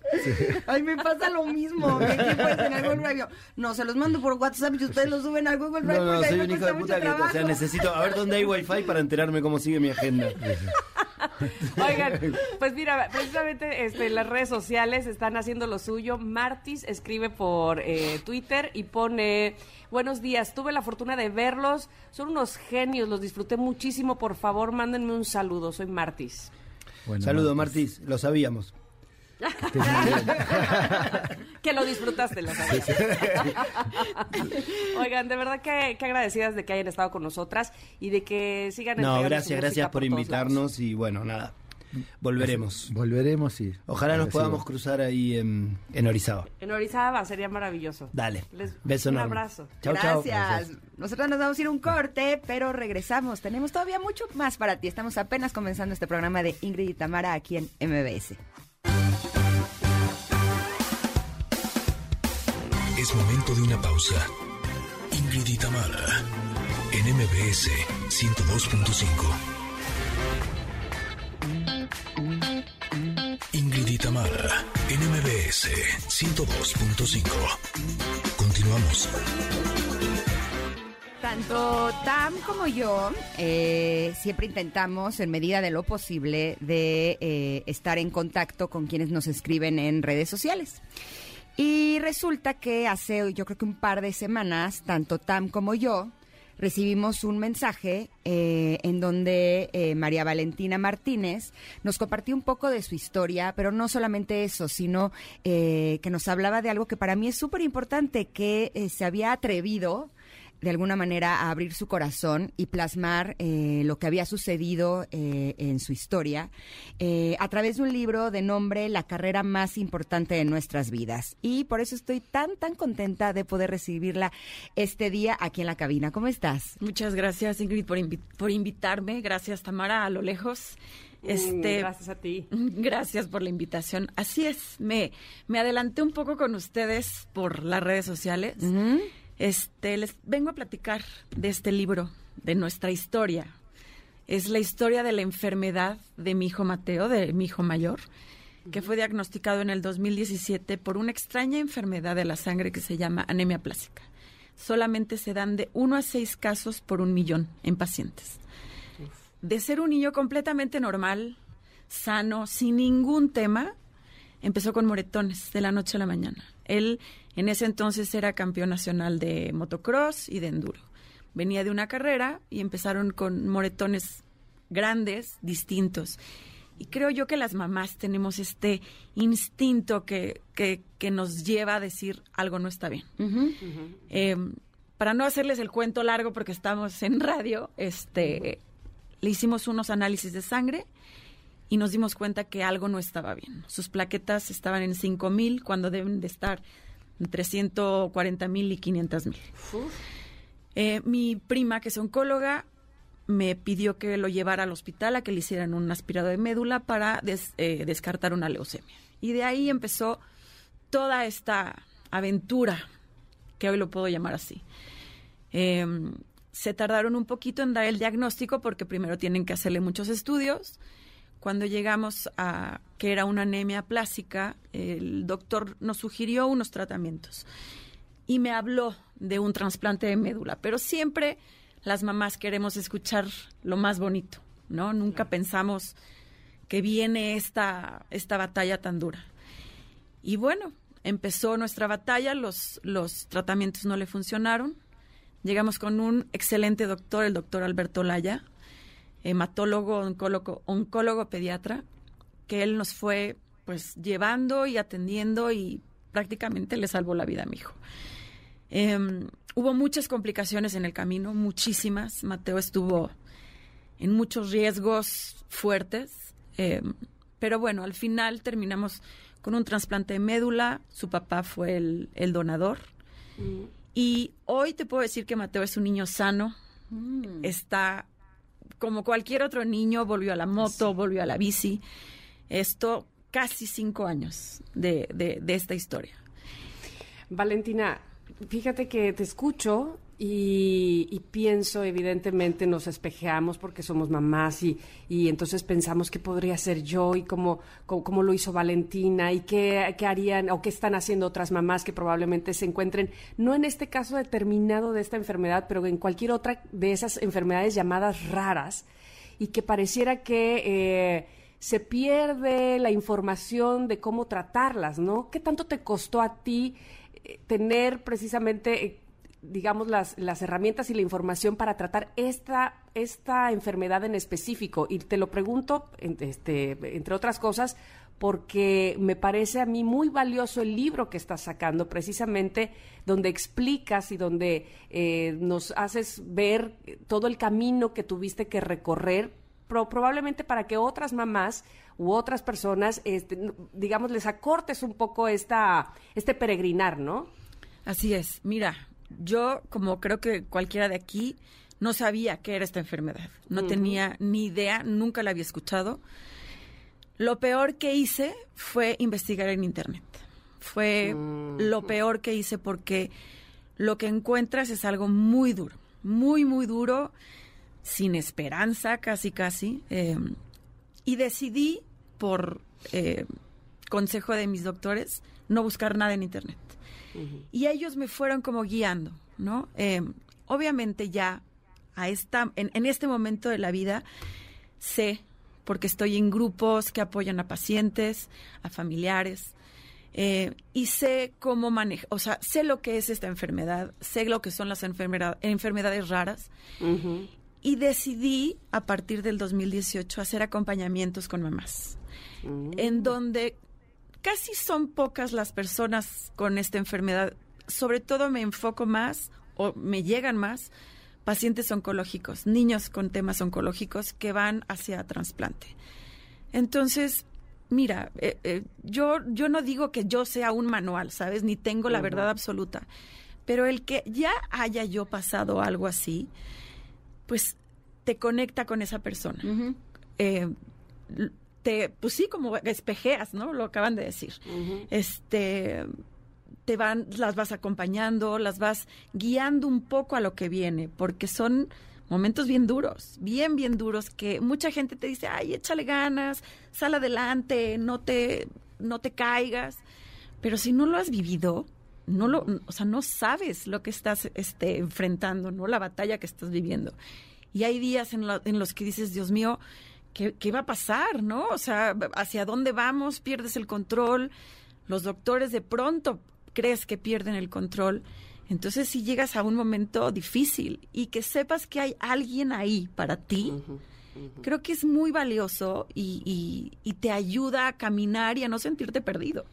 Ay, me pasa lo mismo. que aquí puedes en el Google Drive. No, se los mando por WhatsApp y ustedes los suben al Google Drive No, no, soy un hijo de puta que, o sea, necesito, a ver dónde hay wifi para enterarme cómo sigue mi agenda. Oigan, pues mira, precisamente este, las redes sociales están haciendo lo suyo. Martis escribe por eh, Twitter y pone, buenos días, tuve la fortuna de verlos, son unos genios, los disfruté muchísimo, por favor, mándenme un saludo, soy Martis. Bueno, Saludo, Martis. Martis, lo sabíamos. Que lo disfrutaste, lo sabes. Oigan, de verdad que, que agradecidas de que hayan estado con nosotras y de que sigan No, gracias, gracias por invitarnos y bueno, nada. Volveremos. Volveremos y... Ojalá nos podamos cruzar ahí en, en Orizaba. En Orizaba sería maravilloso. Dale. Les- Beso un enorme. abrazo. Chau, chau. Gracias. Nosotros nos vamos a ir un corte, pero regresamos. Tenemos todavía mucho más para ti. Estamos apenas comenzando este programa de Ingrid y Tamara aquí en MBS. Es momento de una pausa. Ingrid y en MBS 102.5. Ingrid y en MBS 102.5. Continuamos. Tanto Tam como yo eh, siempre intentamos, en medida de lo posible, de eh, estar en contacto con quienes nos escriben en redes sociales. Y resulta que hace, yo creo que un par de semanas, tanto Tam como yo recibimos un mensaje eh, en donde eh, María Valentina Martínez nos compartió un poco de su historia, pero no solamente eso, sino eh, que nos hablaba de algo que para mí es súper importante, que eh, se había atrevido de alguna manera a abrir su corazón y plasmar eh, lo que había sucedido eh, en su historia eh, a través de un libro de nombre La carrera más importante de nuestras vidas. Y por eso estoy tan, tan contenta de poder recibirla este día aquí en la cabina. ¿Cómo estás? Muchas gracias, Ingrid, por, invi- por invitarme. Gracias, Tamara, a lo lejos. Este, Gracias a ti. Gracias por la invitación. Así es, me, me adelanté un poco con ustedes por las redes sociales. Este, les vengo a platicar de este libro, de nuestra historia. Es la historia de la enfermedad de mi hijo Mateo, de mi hijo mayor, que fue diagnosticado en el 2017 por una extraña enfermedad de la sangre que se llama anemia plástica. Solamente se dan de uno a seis casos por un millón en pacientes. De ser un niño completamente normal, sano, sin ningún tema, empezó con moretones de la noche a la mañana. Él en ese entonces era campeón nacional de motocross y de enduro. Venía de una carrera y empezaron con moretones grandes, distintos. Y creo yo que las mamás tenemos este instinto que, que, que nos lleva a decir algo no está bien. Eh, para no hacerles el cuento largo porque estamos en radio, este, le hicimos unos análisis de sangre y nos dimos cuenta que algo no estaba bien. Sus plaquetas estaban en 5000 cuando deben de estar entre 140 mil y 500 mil. Eh, mi prima, que es oncóloga, me pidió que lo llevara al hospital a que le hicieran un aspirado de médula para des- eh, descartar una leucemia. Y de ahí empezó toda esta aventura, que hoy lo puedo llamar así. Eh, se tardaron un poquito en dar el diagnóstico porque primero tienen que hacerle muchos estudios. Cuando llegamos a que era una anemia plástica, el doctor nos sugirió unos tratamientos y me habló de un trasplante de médula, pero siempre las mamás queremos escuchar lo más bonito, ¿no? Nunca pensamos que viene esta, esta batalla tan dura. Y bueno, empezó nuestra batalla, los, los tratamientos no le funcionaron. Llegamos con un excelente doctor, el doctor Alberto Laya, hematólogo, oncólogo, oncólogo pediatra, que él nos fue pues llevando y atendiendo y prácticamente le salvó la vida a mi hijo. Em, hubo muchas complicaciones en el camino, muchísimas. Mateo estuvo en muchos riesgos fuertes, em, pero bueno, al final terminamos con un trasplante de médula. Su papá fue el, el donador. Y hoy te puedo decir que Mateo es un niño sano. Está como cualquier otro niño, volvió a la moto, volvió a la bici. Esto casi cinco años de, de- de esta historia. Valentina, fíjate que te escucho y, y pienso, evidentemente nos espejeamos porque somos mamás y, y entonces pensamos qué podría ser yo y cómo, cómo, cómo lo hizo Valentina y qué, qué harían o qué están haciendo otras mamás que probablemente se encuentren, no en este caso determinado de esta enfermedad, pero en cualquier otra de esas enfermedades llamadas raras y que pareciera que... eh, se pierde la información de cómo tratarlas, ¿no? ¿Qué tanto te costó a ti eh, tener precisamente, eh, digamos, las, las herramientas y la información para tratar esta, esta enfermedad en específico? Y te lo pregunto, este, entre otras cosas, porque me parece a mí muy valioso el libro que estás sacando, precisamente donde explicas y donde eh, nos haces ver todo el camino que tuviste que recorrer pro- probablemente para que otras mamás u otras personas, este, digamos, les acortes un poco esta, este peregrinar, ¿no? Así es. Mira, yo, como creo que cualquiera de aquí, no sabía qué era esta enfermedad. No tenía ni idea, nunca la había escuchado. Lo peor que hice fue investigar en Internet. Fue lo peor que hice porque lo que encuentras es algo muy duro, muy, muy duro, sin esperanza, casi, casi. eh, y decidí, por eh, consejo de mis doctores, no buscar nada en Internet. Y ellos me fueron como guiando, ¿no? Eh, obviamente ya a esta, en, en este momento de la vida sé, porque estoy en grupos que apoyan a pacientes, a familiares, eh, y sé cómo manejar, o sea, sé lo que es esta enfermedad, sé lo que son las enfermedad- enfermedades raras, y decidí a partir del 2018 hacer acompañamientos con mamás, en donde casi son pocas las personas con esta enfermedad. Sobre todo me enfoco más o me llegan más pacientes oncológicos, niños con temas oncológicos que van hacia trasplante. Entonces, mira, eh, eh, yo, yo no digo que yo sea un manual, ¿sabes? Ni tengo la verdad absoluta. Pero el que ya haya yo pasado algo así, pues te conecta con esa persona. Eh, te, pues sí, como espejeas, ¿no? Lo acaban de decir. Este, te van, las vas acompañando, las vas guiando un poco a lo que viene, porque son momentos bien duros, bien, bien duros, que mucha gente te dice, ay, échale ganas, sal adelante, no te, no te caigas. Pero si no lo has vivido, no lo, o sea, no sabes lo que estás este, enfrentando, ¿no? La batalla que estás viviendo. Y hay días en, lo- en los que dices, Dios mío, ¿qué, ¿qué va a pasar, no? O sea, ¿hacia dónde vamos? Pierdes el control. Los doctores de pronto crees que pierden el control. Entonces, si llegas a un momento difícil y que sepas que hay alguien ahí para ti, creo que es muy valioso y, y- y te ayuda a caminar y a no sentirte perdido.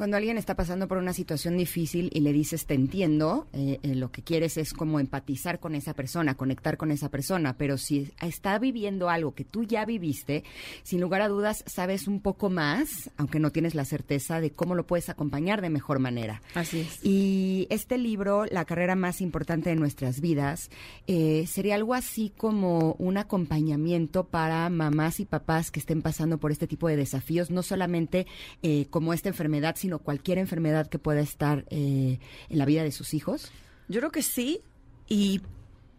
Cuando alguien está pasando por una situación difícil y le dices te entiendo, eh, eh, lo que quieres es como empatizar con esa persona, conectar con esa persona, pero si está viviendo algo que tú ya viviste, sin lugar a dudas sabes un poco más, aunque no tienes la certeza de cómo lo puedes acompañar de mejor manera. Así es. Y este libro, La carrera más importante de nuestras vidas, eh, sería algo así como un acompañamiento para mamás y papás que estén pasando por este tipo de desafíos, no solamente eh, como esta enfermedad, sino cualquier enfermedad que pueda estar eh, en la vida de sus hijos. Yo creo que sí, y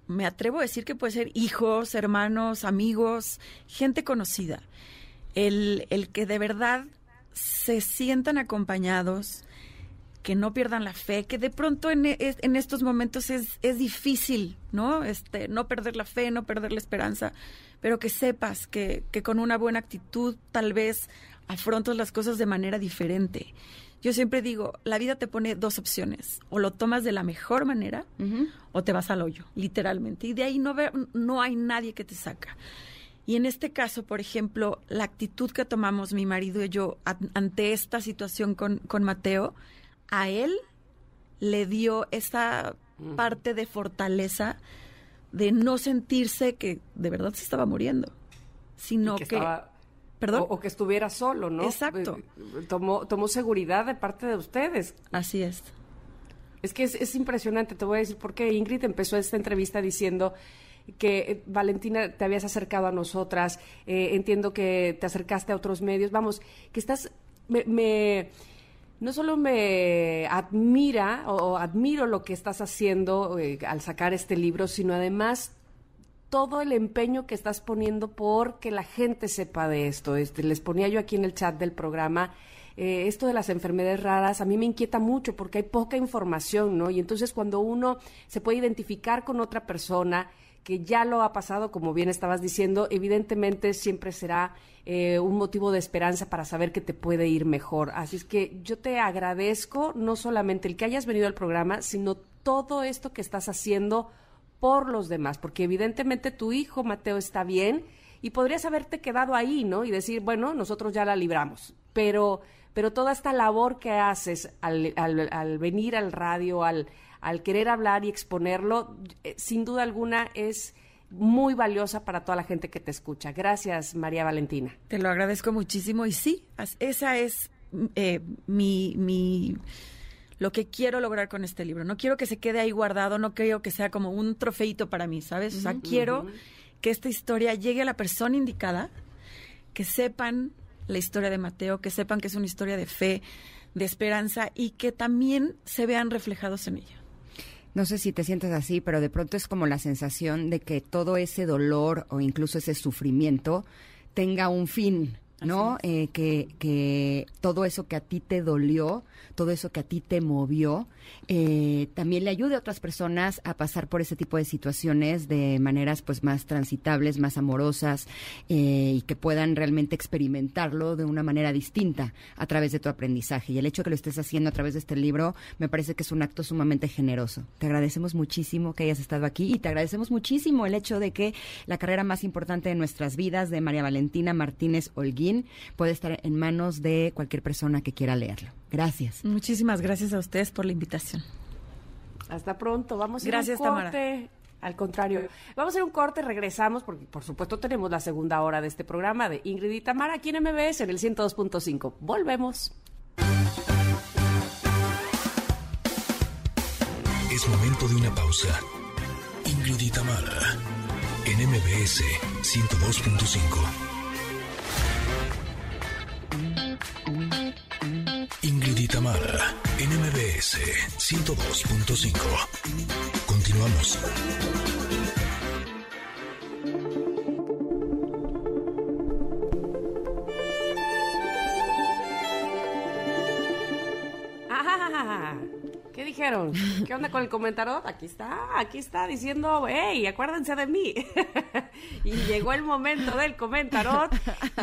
me atrevo a decir que puede ser hijos, hermanos, amigos, gente conocida. El, el que de verdad se sientan acompañados, que no pierdan la fe, que de pronto en, e- en estos momentos es, es difícil, ¿no? Este, no perder la fe, no perder la esperanza, pero que sepas que, que con una buena actitud tal vez afrontas las cosas de manera diferente. Yo siempre digo, la vida te pone dos opciones, o lo tomas de la mejor manera o te vas al hoyo, literalmente, y de ahí no, ve- no hay nadie que te saca. Y en este caso, por ejemplo, la actitud que tomamos mi marido y yo an- ante esta situación con, con Mateo, a él le dio esa parte de fortaleza de no sentirse que de verdad se estaba muriendo, sino Y que... que estaba- ¿Perdón? O, o que estuviera solo, ¿no? Exacto. Eh, Tomó, tomó seguridad de parte de ustedes. Así es. Es que es, es impresionante, te voy a decir por qué Ingrid empezó esta entrevista diciendo que eh, Valentina te habías acercado a nosotras, eh, entiendo que te acercaste a otros medios, vamos, que estás, me, me- no solo me admira o, o admiro lo que estás haciendo eh, al sacar este libro, sino además todo el empeño que estás poniendo por que la gente sepa de esto. Este, les ponía yo aquí en el chat del programa, eh, esto de las enfermedades raras a mí me inquieta mucho porque hay poca información, ¿no? Y entonces cuando uno se puede identificar con otra persona que ya lo ha pasado, como bien estabas diciendo, evidentemente siempre será eh, un motivo de esperanza para saber que te puede ir mejor. Así es que yo te agradezco no solamente el que hayas venido al programa, sino todo esto que estás haciendo por los demás, porque evidentemente tu hijo Mateo está bien y podrías haberte quedado ahí, ¿no? Y decir, bueno, nosotros ya la libramos, pero, pero toda esta labor que haces al, al- al venir al radio, al, al querer hablar y exponerlo, eh, sin duda alguna es muy valiosa para toda la gente que te escucha. Gracias, María Valentina. Te lo agradezco muchísimo y sí, esa es eh, mi, mi lo que quiero lograr con este libro. No quiero que se quede ahí guardado, no quiero que sea como un trofeito para mí, ¿sabes? O sea, quiero que esta historia llegue a la persona indicada, que sepan la historia de Mateo, que sepan que es una historia de fe, de esperanza y que también se vean reflejados en ella. No sé si te sientes así, pero de pronto es como la sensación de que todo ese dolor o incluso ese sufrimiento tenga un fin, ¿no? Eh, que, que todo eso que a ti te dolió, todo eso que a ti te movió, eh, también le ayude a otras personas a pasar por ese tipo de situaciones de maneras pues más transitables, más amorosas eh, y que puedan realmente experimentarlo de una manera distinta a través de tu aprendizaje. Y el hecho de que lo estés haciendo a través de este libro me parece que es un acto sumamente generoso. Te agradecemos muchísimo que hayas estado aquí y te agradecemos muchísimo el hecho de que la carrera más importante de nuestras vidas de María Valentina Martínez Puede estar en manos de cualquier persona que quiera leerlo. Gracias. Muchísimas gracias a ustedes por la invitación. Hasta pronto. Vamos a ir Gracias, a un corte. Al contrario, vamos a hacer un corte, regresamos, porque por supuesto tenemos la segunda hora de este programa de Ingrid y Tamara aquí en MBS en el 102.5. Volvemos. Es momento de una pausa. Ingrid y Tamara en MBS 102.5. MBS 102.5. Continuamos. ¿Qué onda con el comentario? Aquí está, aquí está diciendo, hey, acuérdense de mí. y llegó el momento del comentario.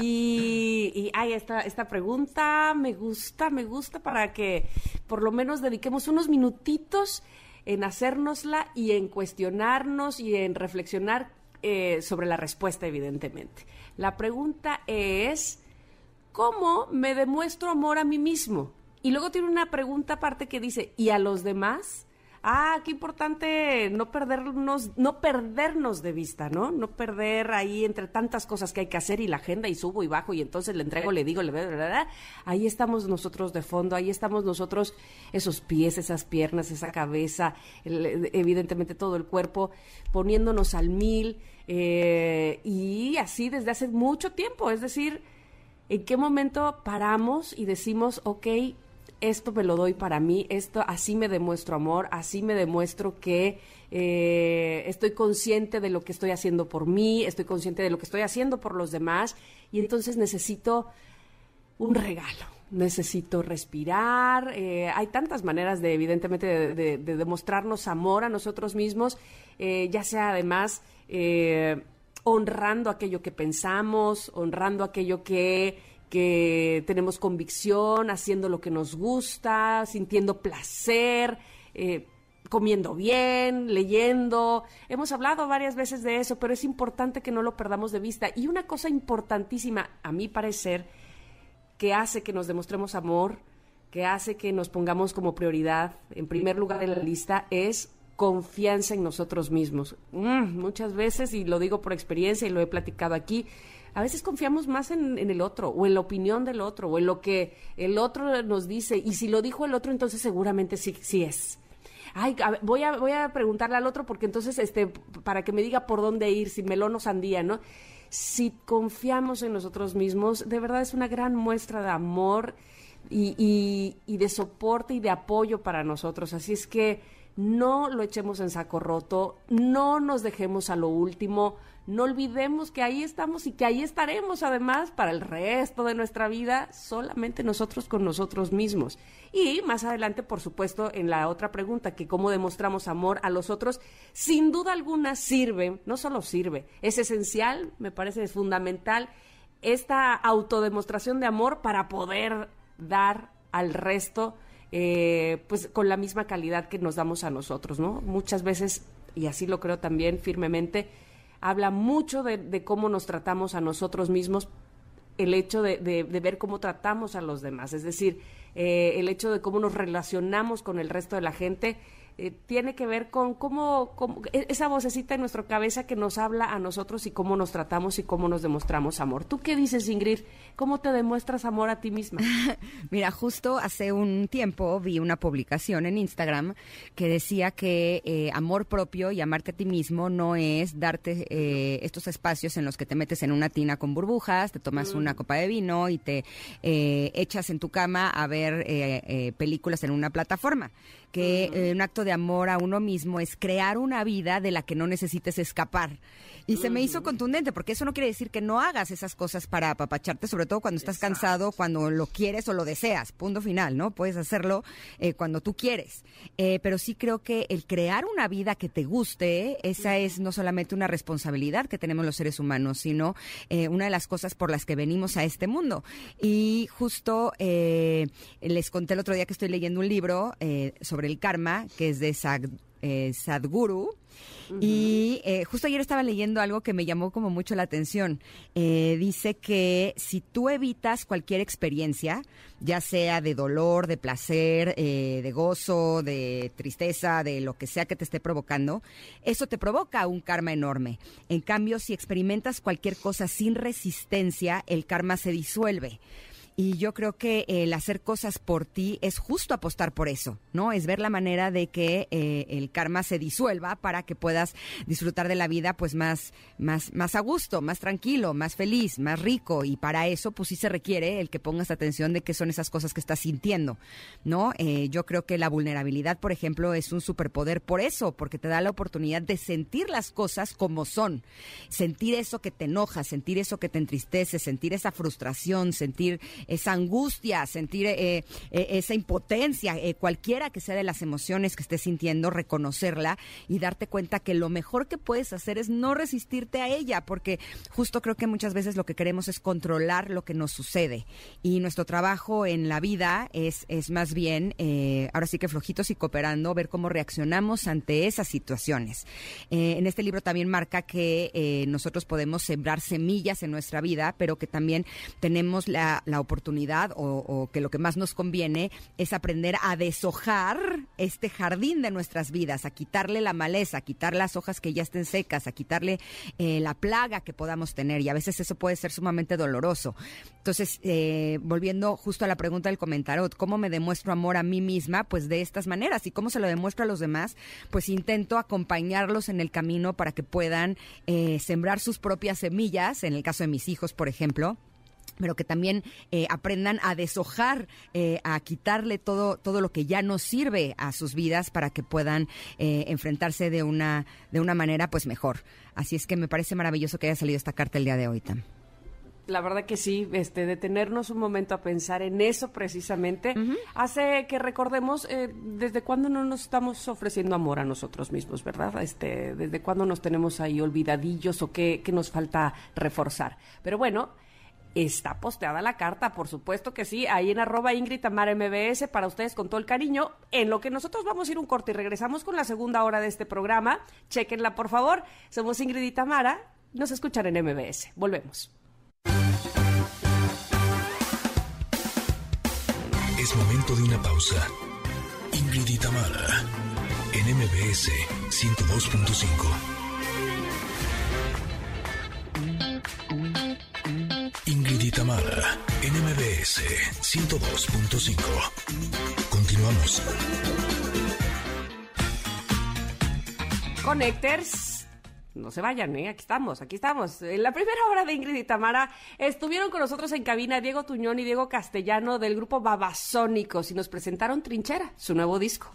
Y, y ay, esta, esta pregunta me gusta, me gusta para que por lo menos dediquemos unos minutitos en hacérnosla y en cuestionarnos y en reflexionar eh, sobre la respuesta, evidentemente. La pregunta es, ¿cómo me demuestro amor a mí mismo? Y luego tiene una pregunta aparte que dice, ¿y a los demás? Ah, qué importante no perdernos, no perdernos de vista, ¿no? No perder ahí entre tantas cosas que hay que hacer y la agenda y subo y bajo y entonces le entrego, le digo, le bla. ahí estamos nosotros de fondo, ahí estamos nosotros, esos pies, esas piernas, esa cabeza, evidentemente todo el cuerpo, poniéndonos al mil eh, y así desde hace mucho tiempo, es decir, ¿en qué momento paramos y decimos, ok, esto me lo doy para mí, esto así me demuestro amor, así me demuestro que eh, estoy consciente de lo que estoy haciendo por mí, estoy consciente de lo que estoy haciendo por los demás y entonces necesito un regalo. Necesito respirar. eh, hay tantas maneras de, evidentemente, de, de- de demostrarnos amor a nosotros mismos, eh, ya sea además honrando aquello que pensamos, honrando aquello que, que tenemos convicción, haciendo lo que nos gusta, sintiendo placer. eh, comiendo bien, leyendo. Hemos hablado varias veces de eso, pero es importante que no lo perdamos de vista. Y una cosa importantísima, a mi parecer, que hace que nos demostremos amor, que hace que nos pongamos como prioridad en primer lugar en la lista, es confianza en nosotros mismos. Mm, muchas veces, y lo digo por experiencia y lo he platicado aquí, a veces confiamos más en, el otro, o en la opinión del otro, o en lo que el otro nos dice, y si lo dijo el otro, entonces seguramente sí, sí es. Ay, a voy a, voy a preguntarle al otro porque entonces, este, para que me diga por dónde ir, si melón o sandía, ¿no? Si confiamos en nosotros mismos, de verdad es una gran muestra de amor y- y de soporte y de apoyo para nosotros. Así es que no lo echemos en saco roto, no nos dejemos a lo último, no olvidemos que ahí estamos y que ahí estaremos además para el resto de nuestra vida, solamente nosotros con nosotros mismos. Y más adelante, por supuesto, en la otra pregunta, que cómo demostramos amor a los otros, sin duda alguna sirve, no solo sirve, es esencial, me parece es fundamental, esta autodemostración de amor para poder dar al resto eh, pues con la misma calidad que nos damos a nosotros, ¿no? Muchas veces, y así lo creo también firmemente, habla mucho de, de cómo nos tratamos a nosotros mismos el hecho de, de- de ver cómo tratamos a los demás, es decir, eh, el hecho de cómo nos relacionamos con el resto de la gente, eh, tiene que ver con cómo, cómo, e, esa vocecita en nuestra cabeza que nos habla a nosotros y cómo nos tratamos y cómo nos demostramos amor. ¿Tú qué dices, Ingrid? ¿Cómo te demuestras amor a ti misma? Mira, justo hace un tiempo vi una publicación en Instagram que decía que eh, amor propio y amarte a ti mismo no es darte eh, estos espacios en los que te metes en una tina con burbujas, te tomas una copa de vino y te echas en tu cama a ver películas en una plataforma que eh, un acto de amor a uno mismo es crear una vida de la que no necesites escapar. Y se me hizo contundente, porque eso no quiere decir que no hagas esas cosas para apapacharte, sobre todo cuando estás cansado, cuando lo quieres o lo deseas, punto final, ¿no? Puedes hacerlo eh, cuando tú quieres. Eh, pero sí creo que el crear una vida que te guste, esa es no solamente una responsabilidad que tenemos los seres humanos, sino una de las cosas por las que venimos a este mundo. Y justo les conté el otro día que estoy leyendo un libro sobre sobre el karma, que es de eh, Sadhguru. Y eh, justo ayer estaba leyendo algo que me llamó como mucho la atención. Eh, dice que si tú evitas cualquier experiencia, ya sea de dolor, de placer, de gozo, de tristeza, de lo que sea que te esté provocando, eso te provoca un karma enorme. En cambio, si experimentas cualquier cosa sin resistencia, el karma se disuelve. Y yo creo que el hacer cosas por ti es justo apostar por eso, ¿no? Es ver la manera de que eh, el karma se disuelva para que puedas disfrutar de la vida pues más, más, más a gusto, más tranquilo, más feliz, más rico. Y para eso pues sí se requiere el que pongas atención de qué son esas cosas que estás sintiendo, ¿no? Eh, yo creo que la vulnerabilidad, por ejemplo, es un superpoder por eso, porque te da la oportunidad de sentir las cosas como son. Sentir eso que te enoja, sentir eso que te entristece, sentir esa frustración, sentir esa angustia, sentir eh, eh, esa impotencia, eh, cualquiera que sea de las emociones que estés sintiendo, reconocerla y darte cuenta que lo mejor que puedes hacer es no resistirte a ella, porque justo creo que muchas veces lo que queremos es controlar lo que nos sucede. Y nuestro trabajo en la vida es, es más bien, ahora sí que flojitos y cooperando, ver cómo reaccionamos ante esas situaciones. en este libro también marca que nosotros podemos sembrar semillas en nuestra vida, pero que también tenemos la, la oportunidad oportunidad o, que lo que más nos conviene es aprender a deshojar este jardín de nuestras vidas, a quitarle la maleza, a quitar las hojas que ya estén secas, a quitarle eh, la plaga que podamos tener y a veces eso puede ser sumamente doloroso. Entonces, eh, volviendo justo a la pregunta del comentario, ¿cómo me demuestro amor a mí misma? Pues de estas maneras. ¿Y cómo se lo demuestro a los demás? Pues intento acompañarlos en el camino para que puedan eh, sembrar sus propias semillas, en el caso de mis hijos, por ejemplo pero que también eh, aprendan a deshojar, eh, a quitarle todo, todo lo que ya no sirve a sus vidas para que puedan eh, enfrentarse de una, de una manera pues mejor. Así es que me parece maravilloso que haya salido esta carta el día de hoy, Tam. La verdad que sí, este, detenernos un momento a pensar en eso precisamente hace que recordemos desde cuándo no nos estamos ofreciendo amor a nosotros mismos, ¿verdad? Este, desde cuándo nos tenemos ahí olvidadillos o qué, qué nos falta reforzar. Pero bueno, Está posteada la carta, por supuesto que sí, ahí en arroba Ingrid Tamara MBS para ustedes con todo el cariño. En lo que nosotros vamos a ir un corte y regresamos con la segunda hora de este programa. Chequenla, por favor. Somos Ingrid y Tamara. Nos escuchan en MBS. Volvemos. Es momento de una pausa. Ingrid y Tamara en MBS 102.5. Tamara, NMBS 102.5. Continuamos. Connectors. No se vayan, ¿eh? Aquí estamos, aquí estamos. En la primera hora de Ingrid y Tamara estuvieron con nosotros en cabina Diego Tuñón y Diego Castellano del grupo Babasónicos y nos presentaron Trinchera, su nuevo disco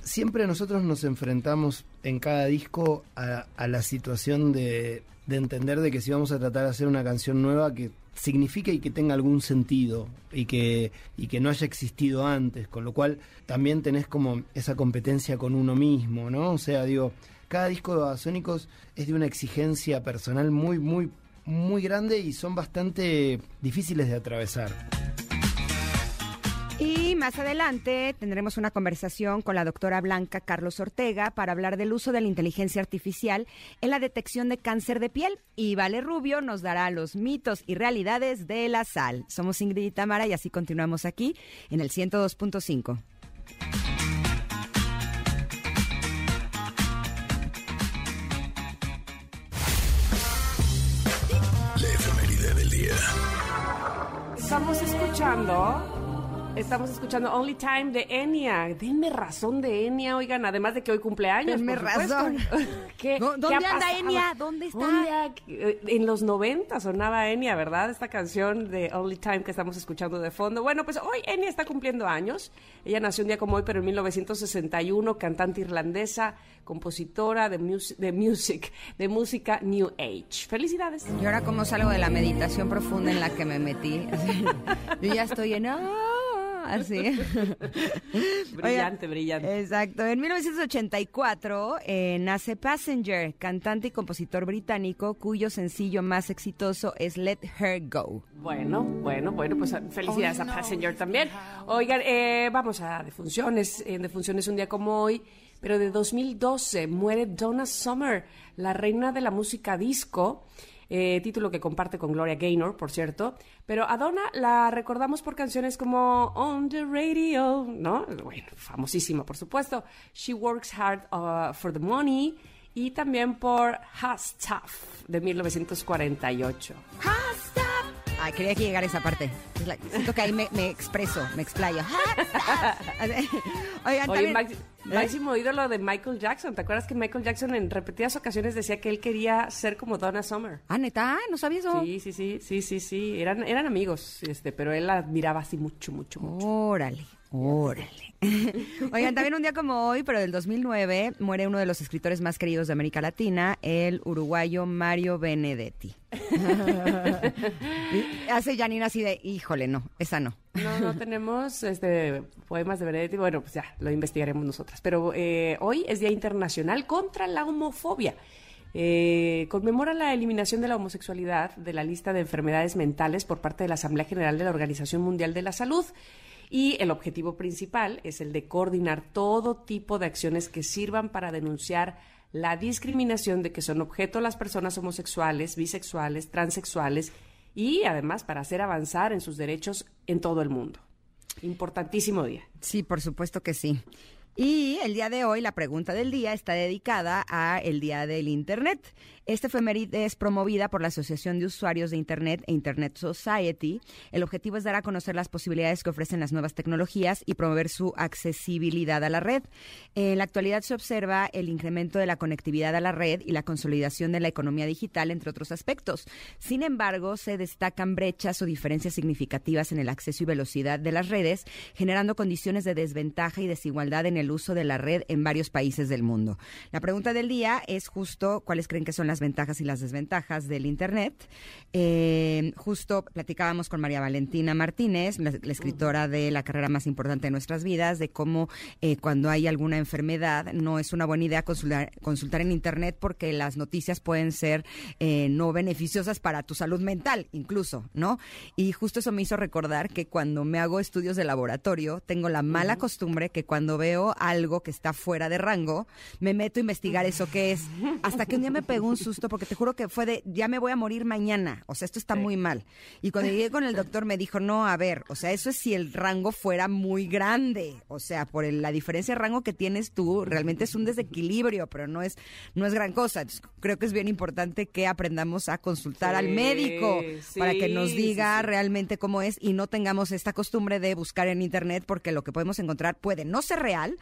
siempre nosotros nos enfrentamos en cada disco a, a la situación de, de, entender de que si vamos a tratar de hacer una canción nueva que signifique y que tenga algún sentido y que, y que no haya existido antes, con lo cual también tenés como esa competencia con uno mismo, ¿no? O sea, digo, cada disco de Babasónicos es de una exigencia personal muy, muy, muy grande y son bastante difíciles de atravesar más adelante tendremos una conversación con la doctora Blanca Carlos Ortega para hablar del uso de la inteligencia artificial en la detección de cáncer de piel. Y Vale Rubio nos dará los mitos y realidades de la sal. Somos Ingrid y Tamara y así continuamos aquí en el 102.5. Estamos escuchando Estamos escuchando Only Time de Enya. Denme razón de Enya, oigan, además de que hoy cumpleaños. Denme por razón. ¿Qué- ¿Dó- qué dónde ha anda? Enya? ¿Dónde está? Que- En los 90 sonaba Enya, ¿verdad? Esta canción de Only Time que estamos escuchando de fondo. Bueno, pues hoy Enya está cumpliendo años. Ella nació un día como hoy, pero en 1961, cantante irlandesa, compositora de, mus- de music, de música New Age. Felicidades. Y ahora como salgo de la meditación profunda en la que me metí. Yo ya estoy en... ¡ah! Así. Brillante, brillante. Exacto. En 1984 eh, nace Passenger, cantante y compositor británico cuyo sencillo más exitoso es Let Her Go. Bueno, bueno, bueno, pues felicidades a Passenger también. Oigan, eh, vamos a defunciones. En defunciones un día como hoy, pero de 2012 muere Donna Summer, la reina de la música disco. Eh, título que comparte con Gloria Gaynor, por cierto. Pero a Donna la recordamos por canciones como On the Radio, ¿no? Bueno, famosísima, por supuesto. She Works Hard uh, for the Money. Y también por Has Tough, de 1948. Ay, quería que llegara esa parte. Siento que ahí me, me expreso, me explayo. Oigan, Oye, también- ¿Eh? máximo ídolo de Michael Jackson. ¿Te acuerdas que Michael Jackson en repetidas ocasiones decía que él quería ser como Donna Summer? Ah, neta, no sabía eso. Sí, sí, sí, sí, sí, sí. Eran, eran amigos, este, pero él la admiraba así mucho, mucho, mucho. Órale, órale. Oigan, también un día como hoy, pero del 2009, muere uno de los escritores más queridos de América Latina, el uruguayo Mario Benedetti. Y Hace Janina así de, híjole, no, esa no. No, no tenemos este poemas de Benedetti. Bueno, pues ya, lo investigaremos nosotras. Pero eh, hoy es Día Internacional contra la Homofobia. Eh, conmemora la eliminación de la homosexualidad de la lista de enfermedades mentales por parte de la Asamblea General de la Organización Mundial de la Salud. Y el objetivo principal es el de coordinar todo tipo de acciones que sirvan para denunciar la discriminación de que son objeto las personas homosexuales, bisexuales, transexuales y además para hacer avanzar en sus derechos en todo el mundo. Importantísimo día. Sí, por supuesto que sí. Y el día de hoy, la pregunta del día está dedicada a el Día del Internet. Esta efeméride es promovida por la Asociación de Usuarios de Internet e Internet Society. El objetivo es dar a conocer las posibilidades que ofrecen las nuevas tecnologías y promover su accesibilidad a la red. En la actualidad se observa el incremento de la conectividad a la red y la consolidación de la economía digital, entre otros aspectos. Sin embargo, se destacan brechas o diferencias significativas en el acceso y velocidad de las redes, generando condiciones de desventaja y desigualdad en el uso de la red en varios países del mundo. La pregunta del día es justo cuáles creen que son las ventajas y las desventajas del Internet. Eh, justo platicábamos con María Valentina Martínez, la, la escritora de la carrera más importante de nuestras vidas, de cómo eh, cuando hay alguna enfermedad no es una buena idea consultar, consultar en Internet porque las noticias pueden ser eh, no beneficiosas para tu salud mental, incluso, ¿no? Y justo eso me hizo recordar que cuando me hago estudios de laboratorio, tengo la mala costumbre que cuando veo algo que está fuera de rango, me meto a investigar eso que es. Hasta que un día me pegó un susto porque te juro que fue de, ya me voy a morir mañana. O sea, esto está muy mal. Y cuando llegué con el doctor me dijo, no, a ver, o sea, eso es si el rango fuera muy grande. O sea, por el- la diferencia de rango que tienes tú, realmente es un desequilibrio, pero no es, no es gran cosa. Entonces, creo que es bien importante que aprendamos a consultar al Sí, médico para que nos diga realmente cómo es y no tengamos esta costumbre de buscar en internet porque lo que podemos encontrar puede no ser real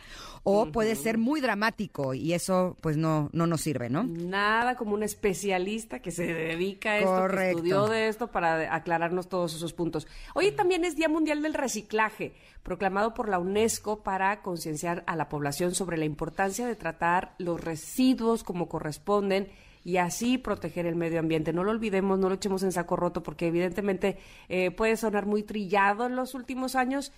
o puede ser muy dramático y eso pues no, no nos sirve, ¿no? Nada como un especialista que se dedica a esto, Correcto. que estudió de esto para aclararnos todos esos puntos. Hoy también es Día Mundial del Reciclaje, proclamado por la UNESCO para concienciar a la población sobre la importancia de tratar los residuos como corresponden y así proteger el medio ambiente. No lo olvidemos, no lo echemos en saco roto, porque evidentemente eh, puede sonar muy trillado en los últimos años,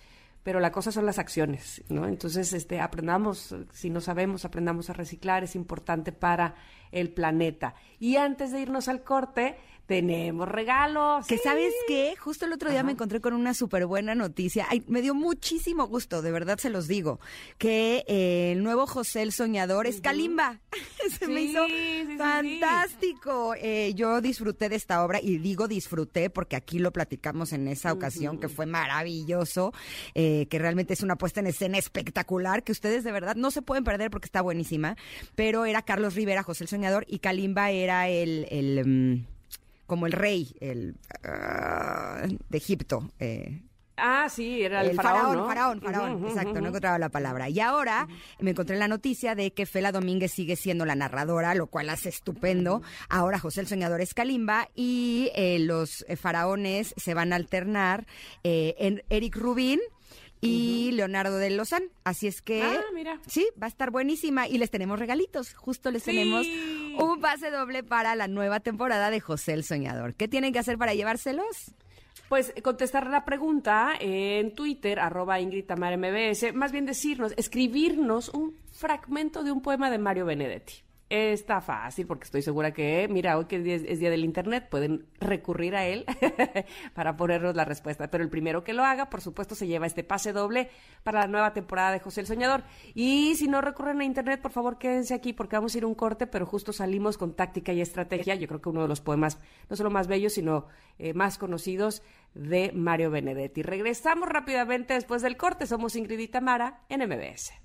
pero la cosa son las acciones, ¿no? Entonces, este, aprendamos, si no sabemos, aprendamos a reciclar, es importante para el planeta. Y antes de irnos al corte, tenemos regalos. Que Sí. sabes qué, justo el otro día Ajá. me encontré con una súper buena noticia. Ay, me dio muchísimo gusto, de verdad se los digo, que eh, el nuevo José el Soñador es Kalimba. Se me hizo sí, fantástico. Eh, yo disfruté de esta obra y digo disfruté porque aquí lo platicamos en esa ocasión que fue maravilloso, eh, que realmente es una puesta en escena espectacular que ustedes de verdad no se pueden perder porque está buenísima. Pero era Carlos Rivera, José el Soñador y Kalimba era el... el mm, como el rey el, ah, de Egipto. eh, Ah, sí, era el, faraón, ¿no? faraón, faraón, exacto, no encontraba la palabra. Y ahora me encontré la noticia de que Fela Domínguez sigue siendo la narradora, lo cual hace estupendo. Ahora José el Soñador es Kalimba y eh, los eh, faraones se van a alternar eh, en Eric Rubín y Leonardo de Lozán. Así es que Ah, mira. sí, va a estar buenísima y les tenemos regalitos. Justo les Sí. tenemos un pase doble para la nueva temporada de José el Soñador. ¿Qué tienen que hacer para llevárselos? Pues contestar la pregunta en Twitter, arroba Ingrid Tamara MBS, más bien decirnos, escribirnos un fragmento de un poema de Mario Benedetti. Está fácil porque estoy segura que, mira, hoy que es, día del Internet, pueden recurrir a él para ponernos la respuesta. Pero el primero que lo haga, por supuesto, se lleva este pase doble para la nueva temporada de José el Soñador. Y si no recurren a Internet, por favor, quédense aquí porque vamos a ir un corte, pero justo salimos con táctica y estrategia. Yo creo que uno de los poemas, no solo más bellos, sino eh, más conocidos de Mario Benedetti. Regresamos rápidamente después del corte. Somos Ingrid y Tamara en MBS.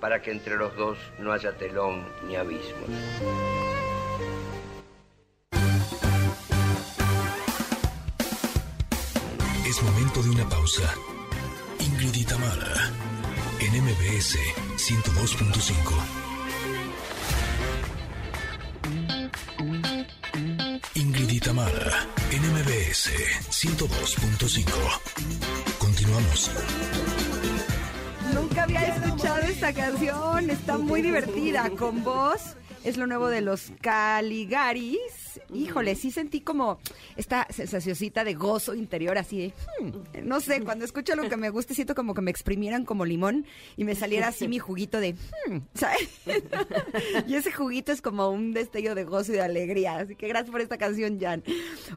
para que entre los dos no haya telón ni abismos. Es momento de una pausa. Ingrid y en MBS 102.5. Ingrid y en MBS 102.5. Continuamos. Nunca había escuchado esta canción, está muy divertida, con voz. Es lo nuevo de los Caligaris. Híjole, sí sentí como esta sensacióncita de gozo interior, así de, hmm, no sé, cuando escucho lo que me gusta, siento como que me exprimieran como limón y me saliera así mi juguito de, hmm, ¿sabes? y ese juguito es como un destello de gozo y de alegría. Así que gracias por esta canción, Jan.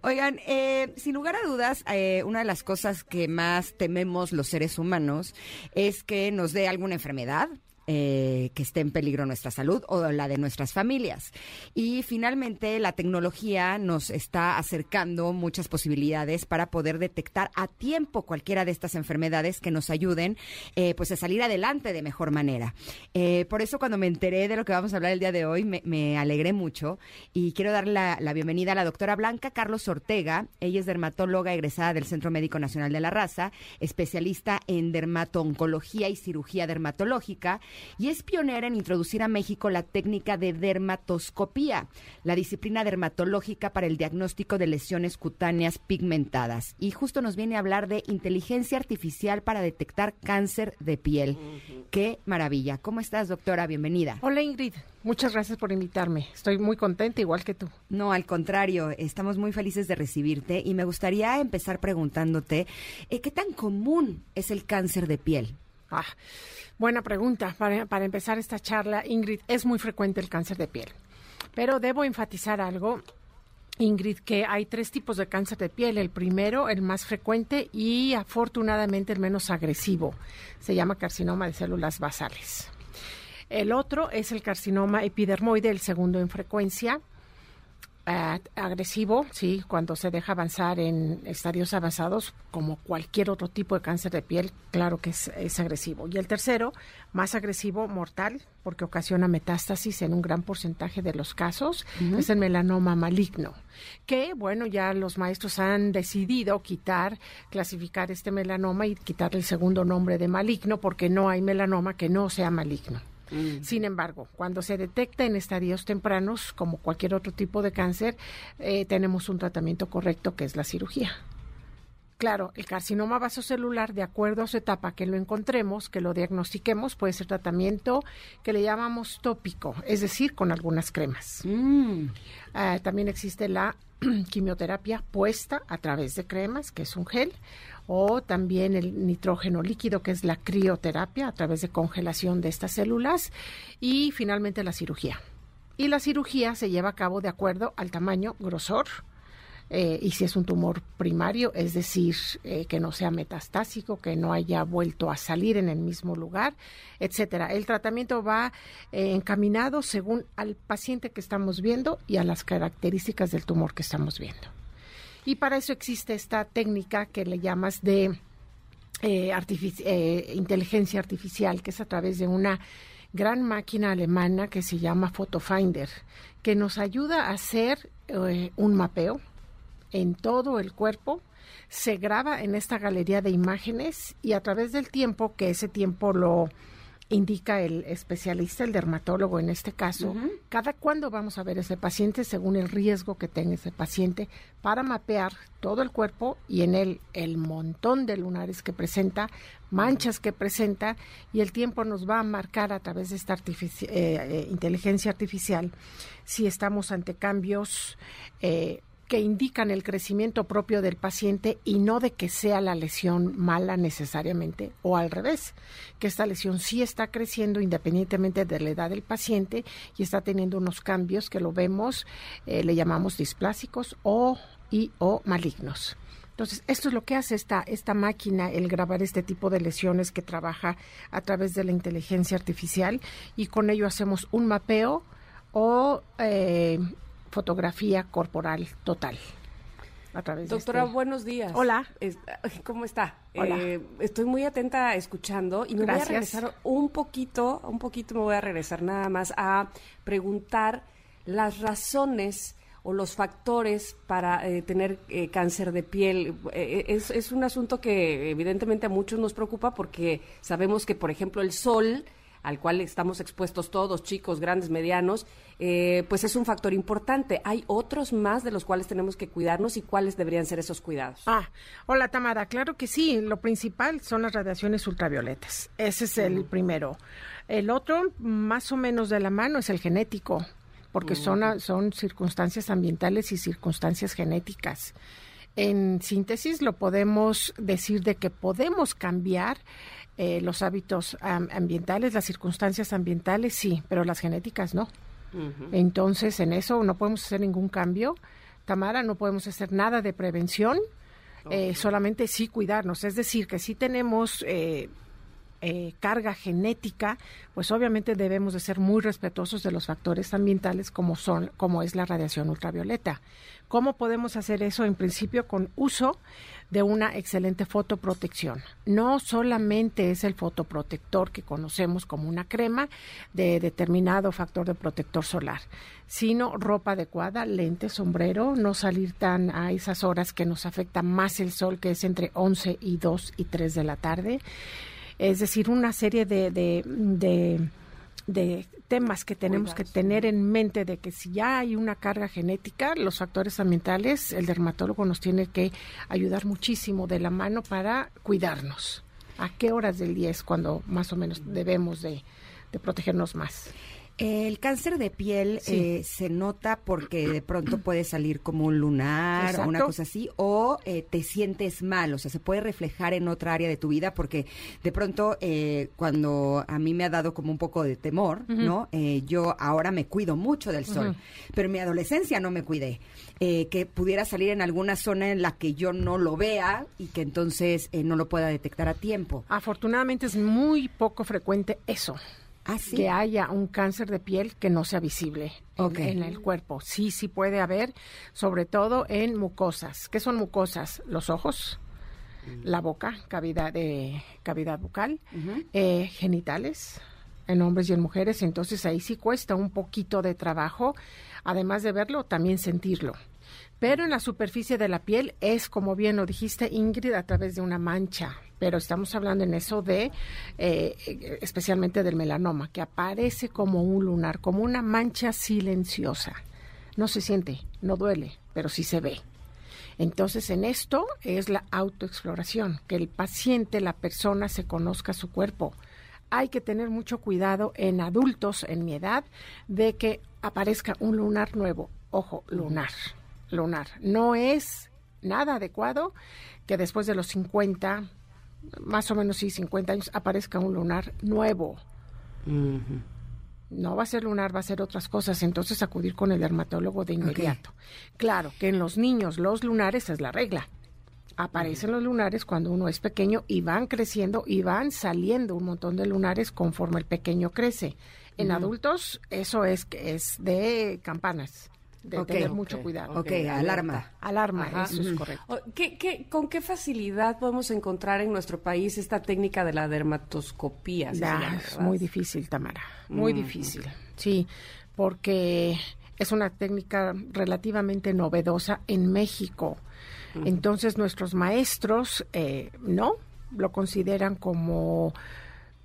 Oigan, eh, sin lugar a dudas, eh, una de las cosas que más tememos los seres humanos es que nos dé alguna enfermedad. Eh, que esté en peligro nuestra salud o la de nuestras familias. Y finalmente la tecnología nos está acercando muchas posibilidades para poder detectar a tiempo cualquiera de estas enfermedades que nos ayuden eh, pues a salir adelante de mejor manera. Eh, por eso cuando me enteré de lo que vamos a hablar el día de hoy me, alegré mucho y quiero dar la, la bienvenida a la doctora Blanca Carlos Ortega. Ella es dermatóloga egresada del Centro Médico Nacional de la Raza, especialista en dermato-oncología y cirugía dermatológica y es pionera en introducir a México la técnica de dermatoscopía, la disciplina dermatológica para el diagnóstico de lesiones cutáneas pigmentadas. Y justo nos viene a hablar de inteligencia artificial para detectar cáncer de piel. Qué maravilla. ¿Cómo estás, doctora? Bienvenida. Hola Ingrid, muchas gracias por invitarme. Estoy muy contenta, igual que tú. No, al contrario, estamos muy felices de recibirte y me gustaría empezar preguntándote, eh, ¿qué tan común es el cáncer de piel? Ah, buena pregunta. Para, para empezar esta charla, Ingrid, es muy frecuente el cáncer de piel. Pero debo enfatizar algo, Ingrid, que hay tres tipos de cáncer de piel. El primero, el más frecuente y afortunadamente el menos agresivo. Se llama carcinoma de células basales. El otro es el carcinoma epidermoide, el segundo en frecuencia. Agresivo, sí, cuando se deja avanzar en estadios avanzados, como cualquier otro tipo de cáncer de piel, claro que es, es agresivo. Y el tercero, más agresivo, mortal, porque ocasiona metástasis en un gran porcentaje de los casos, es el melanoma maligno, que, bueno, ya los maestros han decidido quitar, clasificar este melanoma y quitarle el segundo nombre de maligno, porque no hay melanoma que no sea maligno. Sin embargo, cuando se detecta en estadios tempranos, como cualquier otro tipo de cáncer, eh, tenemos un tratamiento correcto que es la cirugía. Claro, el carcinoma vasocelular, de acuerdo a su etapa que lo encontremos, que lo diagnostiquemos, puede ser tratamiento que le llamamos tópico, es decir, con algunas cremas. Mm, Ah, también existe la quimioterapia puesta a través de cremas, que es un gel, o también el nitrógeno líquido, que es la crioterapia a través de congelación de estas células, y finalmente la cirugía. Y la cirugía se lleva a cabo de acuerdo al tamaño, grosor, eh, y si es un tumor primario, es decir, eh, que no sea metastásico, que no haya vuelto a salir en el mismo lugar, etcétera. El tratamiento va eh, encaminado según al paciente que estamos viendo y a las características del tumor que estamos viendo. Y para eso existe esta técnica que le llamas de inteligencia artificial, que es a través de una gran máquina alemana que se llama PhotoFinder, que nos ayuda a hacer un mapeo en todo el cuerpo, se graba en esta galería de imágenes y a través del tiempo, que ese tiempo lo indica el especialista, el dermatólogo en este caso, cada cuándo vamos a ver ese paciente según el riesgo que tenga ese paciente para mapear todo el cuerpo y en él el montón de lunares que presenta, manchas que presenta y el tiempo nos va a marcar a través de esta eh, eh, inteligencia artificial si estamos ante cambios eh, que indican el crecimiento propio del paciente y no de que sea la lesión mala necesariamente o al revés, que esta lesión sí está creciendo independientemente de la edad del paciente y está teniendo unos cambios que lo vemos, eh, le llamamos displásicos o y o malignos. Entonces, esto es lo que hace esta, esta máquina, el grabar este tipo de lesiones que trabaja a través de la inteligencia artificial y con ello hacemos un mapeo o eh, fotografía corporal total. A través Doctora, este buenos días. Hola. ¿Cómo está? Hola. Eh, estoy muy atenta escuchando y me voy a regresar un poquito, un poquito me voy a regresar nada más a preguntar las razones o los factores para eh, tener eh, cáncer de piel. es, es un asunto que evidentemente a muchos nos preocupa porque sabemos que, por ejemplo, el sol al cual estamos expuestos todos, chicos, grandes, medianos, eh, pues es un factor importante. Hay otros más de los cuales tenemos que cuidarnos y cuáles deberían ser esos cuidados. Ah, hola Tamara, claro que sí. Lo principal son las radiaciones ultravioletas. Ese es el primero. El otro, más o menos de la mano, es el genético, porque son, son circunstancias ambientales y circunstancias genéticas. En síntesis, lo podemos decir de que podemos cambiar eh, los hábitos ambientales, las circunstancias ambientales, sí, pero las genéticas no. Entonces, en eso no podemos hacer ningún cambio. Tamara, no podemos hacer nada de prevención, eh, solamente sí cuidarnos. Es decir, que si tenemos eh, eh, carga genética, pues obviamente debemos de ser muy respetuosos de los factores ambientales como son, como es la radiación ultravioleta. ¿Cómo podemos hacer eso? En principio con uso de una excelente fotoprotección. No solamente es el fotoprotector que conocemos como una crema de determinado factor de protector solar, sino ropa adecuada, lente, sombrero, no salir tan a esas horas que nos afecta más el sol, que es entre 11 y 2 y 3 de la tarde es decir, una serie de, de, de, temas que tenemos que tener en mente de que si ya hay una carga genética, los factores ambientales, el dermatólogo nos tiene que ayudar muchísimo de la mano para cuidarnos. ¿A qué horas del día es cuando más o menos debemos de, de protegernos más? El cáncer de piel eh, se nota porque de pronto puede salir como un lunar o una cosa así, o eh, te sientes mal, o sea, se puede reflejar en otra área de tu vida porque de pronto eh, cuando a mí me ha dado como un poco de temor, ¿no? yo ahora me cuido mucho del sol, pero en mi adolescencia no me cuidé. que pudiera salir en alguna zona en la que yo no lo vea y que entonces no lo pueda detectar a tiempo. Afortunadamente es muy poco frecuente eso. Ah, que haya un cáncer de piel que no sea visible en, el cuerpo. Sí, sí puede haber, sobre todo en mucosas. ¿Qué son mucosas? Los ojos, mm. la boca, cavidad de cavidad bucal, eh, genitales en hombres y en mujeres. Entonces ahí sí cuesta un poquito de trabajo, además de verlo, también sentirlo pero en la superficie de la piel es, como bien lo dijiste, Ingrid, a través de una mancha. Pero estamos hablando en eso de, eh, especialmente del melanoma, que aparece como un lunar, como una mancha silenciosa. No se siente, no duele, pero sí se ve. Entonces, en esto es la autoexploración, que el paciente, la persona, se conozca su cuerpo. Hay que tener mucho cuidado en adultos, en mi edad, de que aparezca un lunar nuevo. Ojo, lunar lunar. No es nada adecuado que después de los 50, más o menos sí, 50 años, aparezca un lunar nuevo. no va a ser lunar, va a ser otras cosas, entonces acudir con el dermatólogo de inmediato. Claro que en los niños los lunares es la regla. Aparecen los lunares cuando uno es pequeño y van creciendo y van saliendo un montón de lunares conforme el pequeño crece. En adultos eso es es de campanas de tener mucho cuidado. Ok, alarma. Alarma, eso es correcto. ¿Qué, con qué facilidad podemos encontrar en nuestro país esta técnica de la dermatoscopía? es muy difícil, Tamara, muy difícil. Sí, porque es una técnica relativamente novedosa en México. Entonces nuestros maestros eh, no lo consideran como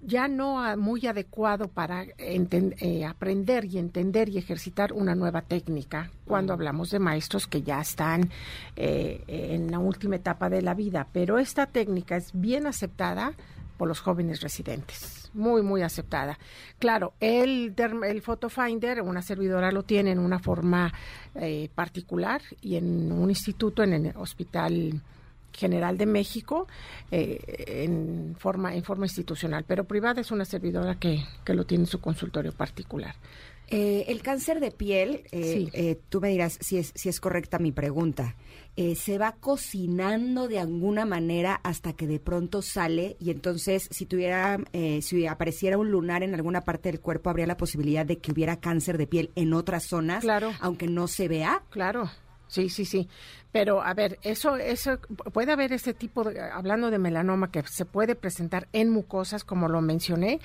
ya no muy adecuado para eh, aprender y entender y ejercitar una nueva técnica cuando hablamos de maestros que ya están eh, en la última etapa de la vida. Pero esta técnica es bien aceptada por los jóvenes residentes, muy, muy aceptada. Claro, el, el Photo Finder, una servidora lo tiene en una forma eh, particular y en un instituto, en el hospital General de México eh, en forma en forma institucional, pero privada es una servidora que, que lo tiene en su consultorio particular. Eh, el cáncer de piel, eh, tú me dirás si es, si es correcta mi pregunta. se va cocinando de alguna manera hasta que de pronto sale y entonces si tuviera, si apareciera un lunar en alguna parte del cuerpo, habría la posibilidad de que hubiera cáncer de piel en otras zonas, claro. aunque no se vea. Claro. Sí, sí, sí. Pero a ver, eso, eso puede haber ese tipo de, hablando de melanoma que se puede presentar en mucosas, como lo mencioné.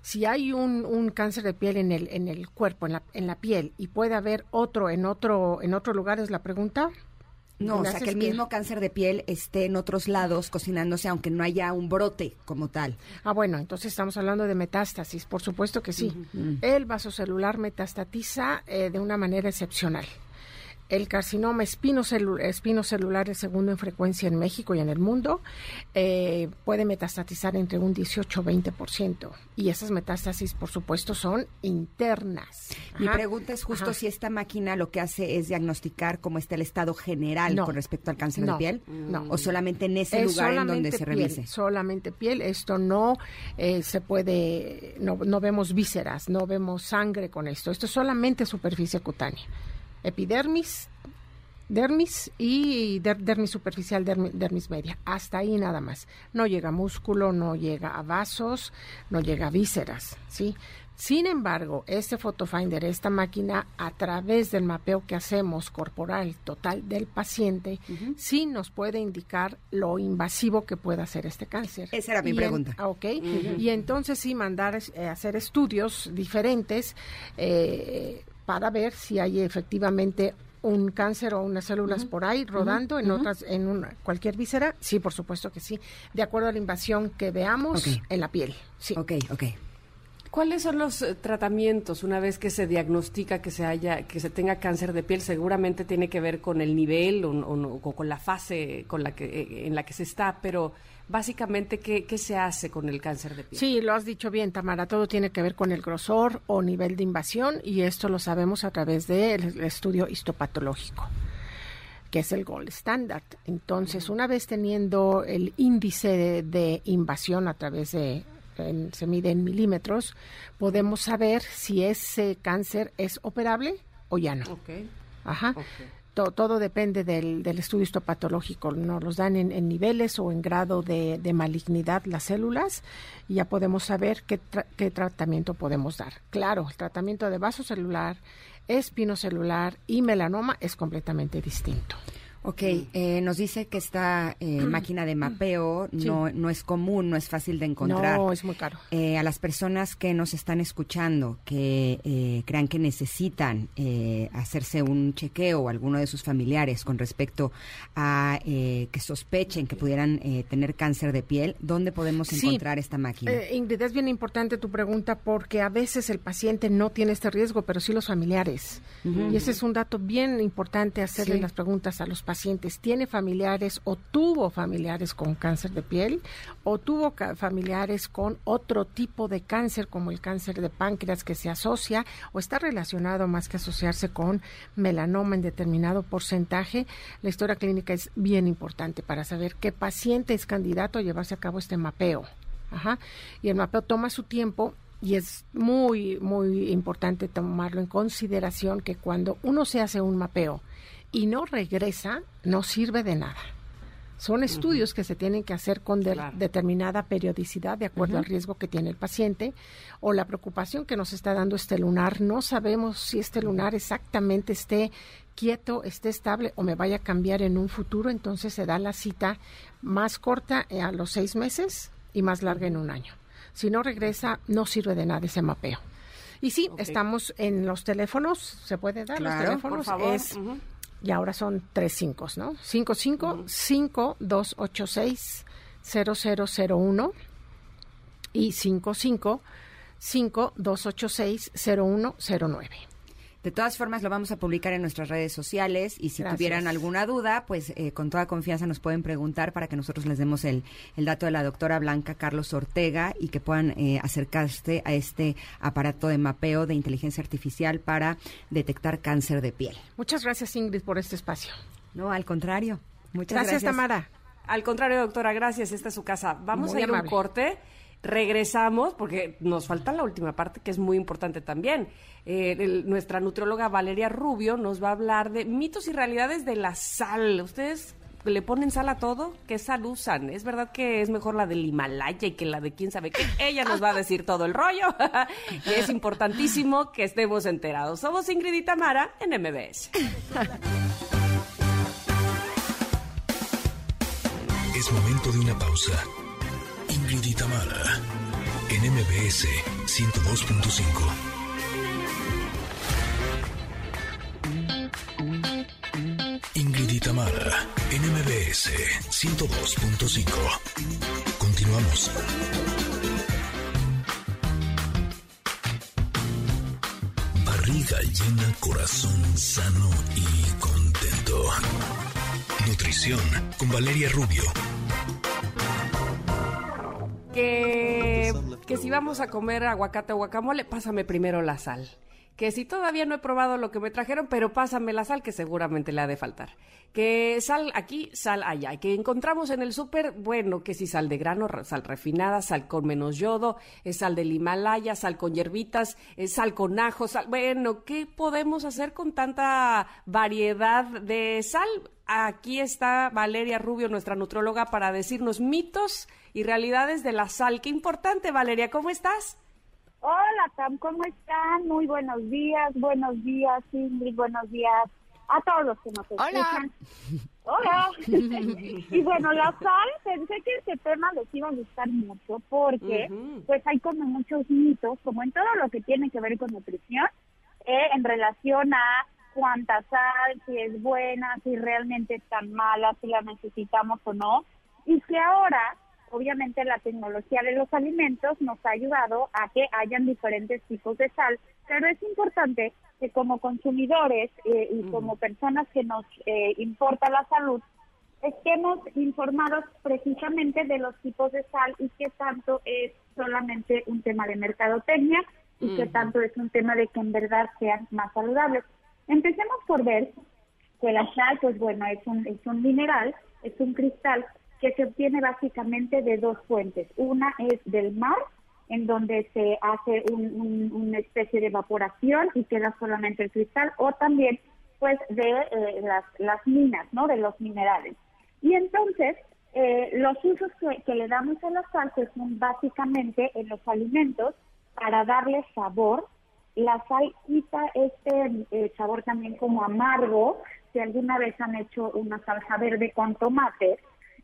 Si hay un, un cáncer de piel en el, en el cuerpo, en la, en la piel, y puede haber otro en otro, en otro lugar, es la pregunta. No, o sea, que el mismo cáncer de piel esté en otros lados cocinándose, aunque no haya un brote como tal. Ah, bueno, entonces estamos hablando de metástasis, por supuesto que sí. El vasocelular metastatiza eh, de una manera excepcional. El carcinoma espinocelular, el segundo en frecuencia en México y en el mundo, eh, puede metastatizar entre un 18 20%. Y esas metástasis, por supuesto, son internas. Mi pregunta es justo si esta máquina lo que hace es diagnosticar cómo está el estado general con respecto al cáncer de piel. No. O solamente en ese lugar en donde se revise. Solamente piel. Esto no eh, se puede, no, no vemos vísceras, no vemos sangre con esto. Esto es solamente superficie cutánea epidermis, dermis y dermis superficial, dermis, media. Hasta ahí nada más. No llega músculo, no llega a vasos, no llega a vísceras, ¿sí? Sin embargo, este Photofinder, esta máquina, a través del mapeo que hacemos corporal total del paciente, sí nos puede indicar lo invasivo que pueda ser este cáncer. Esa era mi pregunta. ok. Y entonces sí mandar eh, hacer estudios diferentes eh, para ver si hay efectivamente un cáncer o unas células por ahí rodando en otras en cualquier víscera. Sí por supuesto que sí. De acuerdo a la invasión que veamos en la piel. Sí. Ok, ok. ¿Cuáles son los eh, tratamientos una vez que se diagnostica que se haya que se tenga cáncer de piel? Seguramente tiene que ver con el nivel o, con la fase con la que eh, en la que se está, pero básicamente, ¿qué, ¿qué, se hace con el cáncer de piel? Sí, lo has dicho bien, Tamara. Todo tiene que ver con el grosor o nivel de invasión y esto lo sabemos a través del estudio histopatológico que es el gold standard. Entonces, una vez teniendo el índice de, invasión a través de, se mide en milímetros, podemos saber si ese cáncer es operable o ya no. Okay. Ajá todo depende del, del, estudio histopatológico. Nos los dan en, niveles o en grado de, malignidad las células y ya podemos saber qué, qué tratamiento podemos dar. Claro, el tratamiento de vaso celular, espinocelular y melanoma es completamente distinto. Ok, eh, nos dice que esta eh, máquina de mapeo no, no es común, no es fácil de encontrar. No, es muy caro. Eh, a las personas que nos están escuchando, que crean que necesitan hacerse un chequeo o alguno de sus familiares con respecto a que sospechen que pudieran tener cáncer de piel, ¿dónde podemos encontrar esta máquina? Ingrid, es bien importante tu pregunta porque a veces el paciente no tiene este riesgo, pero sí los familiares. Y ese es un dato bien importante hacerle las preguntas a los pacientes tiene familiares o tuvo familiares con cáncer de piel o tuvo familiares con otro tipo de cáncer como el cáncer de páncreas que se asocia o está relacionado más que asociarse con melanoma en determinado porcentaje, la historia clínica es bien importante para saber qué paciente es candidato a llevarse a cabo este mapeo. Y el mapeo toma su tiempo y es muy, muy importante tomarlo en consideración que cuando uno se hace un mapeo y no regresa, no sirve de nada. Son estudios que se tienen que hacer con determinada periodicidad de acuerdo al riesgo que tiene el paciente o la preocupación que nos está dando este lunar. No sabemos si este lunar exactamente esté quieto, esté estable o me vaya a cambiar en un futuro. Entonces se da la cita más corta eh, a los seis meses y más larga en un año. Si no regresa, no sirve de nada ese mapeo. Y sí, estamos en los teléfonos, se puede dar los teléfonos. Es y ahora son tres cinco, ¿no? 55 5286 0001 y 55 5286 0109. De todas formas, lo vamos a publicar en nuestras redes sociales y si tuvieran alguna duda, pues eh, con toda confianza nos pueden preguntar para que nosotros les demos el, el dato de la doctora Blanca Carlos Ortega y que puedan eh, acercarse a este aparato de mapeo de inteligencia artificial para detectar cáncer de piel. Muchas gracias, Ingrid, por este espacio. No, al contrario. Muchas gracias. Gracias, Tamara. Al contrario, doctora, gracias. Esta es su casa. Vamos a ir a un corte. Regresamos, porque nos falta la última parte que es muy importante también. Eh, nuestra nutrióloga Valeria Rubio nos va a hablar de mitos y realidades de la sal. ¿Ustedes le ponen sal a todo? ¿Qué sal usan? ¿Es verdad que es mejor la del Himalaya y que la de quién sabe qué? Ella nos va a decir todo el rollo. es importantísimo que estemos enterados. Somos Ingrid y Tamara en MBS. Es momento de una pausa. Ingrid en MBS 102.5. Ingrid y Tamara en MBS 102.5. Continuamos. Barriga llena, corazón sano y contento. Nutrición con Valeria Rubio que, que si vamos a comer aguacate o guacamole, pásame primero la sal. Que si todavía no he probado lo que me trajeron, pero pásame la sal que seguramente le ha de faltar. Que sal aquí, sal allá. Que encontramos en el súper, bueno, que si sal de grano, sal refinada, sal con menos yodo, es sal del Himalaya, sal con hierbitas, es sal con ajo, sal. Bueno, ¿qué podemos hacer con tanta variedad de sal? Aquí está Valeria Rubio, nuestra nutróloga, para decirnos mitos y realidades de la sal. Qué importante, Valeria, ¿cómo estás? Hola, Tam, ¿cómo están? Muy buenos días, buenos días, Ingrid, buenos días a todos que nos escuchan. Hola. y bueno, la sal, pensé que este tema les iba a gustar mucho porque pues hay como muchos mitos, como en todo lo que tiene que ver con nutrición, eh, en relación a cuánta sal, si es buena, si realmente es tan mala, si la necesitamos o no. Y que ahora obviamente la tecnología de los alimentos nos ha ayudado a que hayan diferentes tipos de sal, pero es importante que como consumidores eh, y como personas que nos eh, importa la salud, estemos informados precisamente de los tipos de sal y qué tanto es solamente un tema de mercadotecnia y qué tanto es un tema de que en verdad sean más saludables. Empecemos por ver que la sal, pues bueno, es un, es un mineral, es un cristal que se obtiene básicamente de dos fuentes. Una es del mar, en donde se hace una especie de evaporación y queda solamente el cristal, o también pues de eh, las, las minas, ¿no? De los minerales. Y entonces, eh, los usos que, le damos a la sal son básicamente en los alimentos para darle sabor. La sal quita este eh, sabor también como amargo. Si alguna vez han hecho una salsa verde con tomate,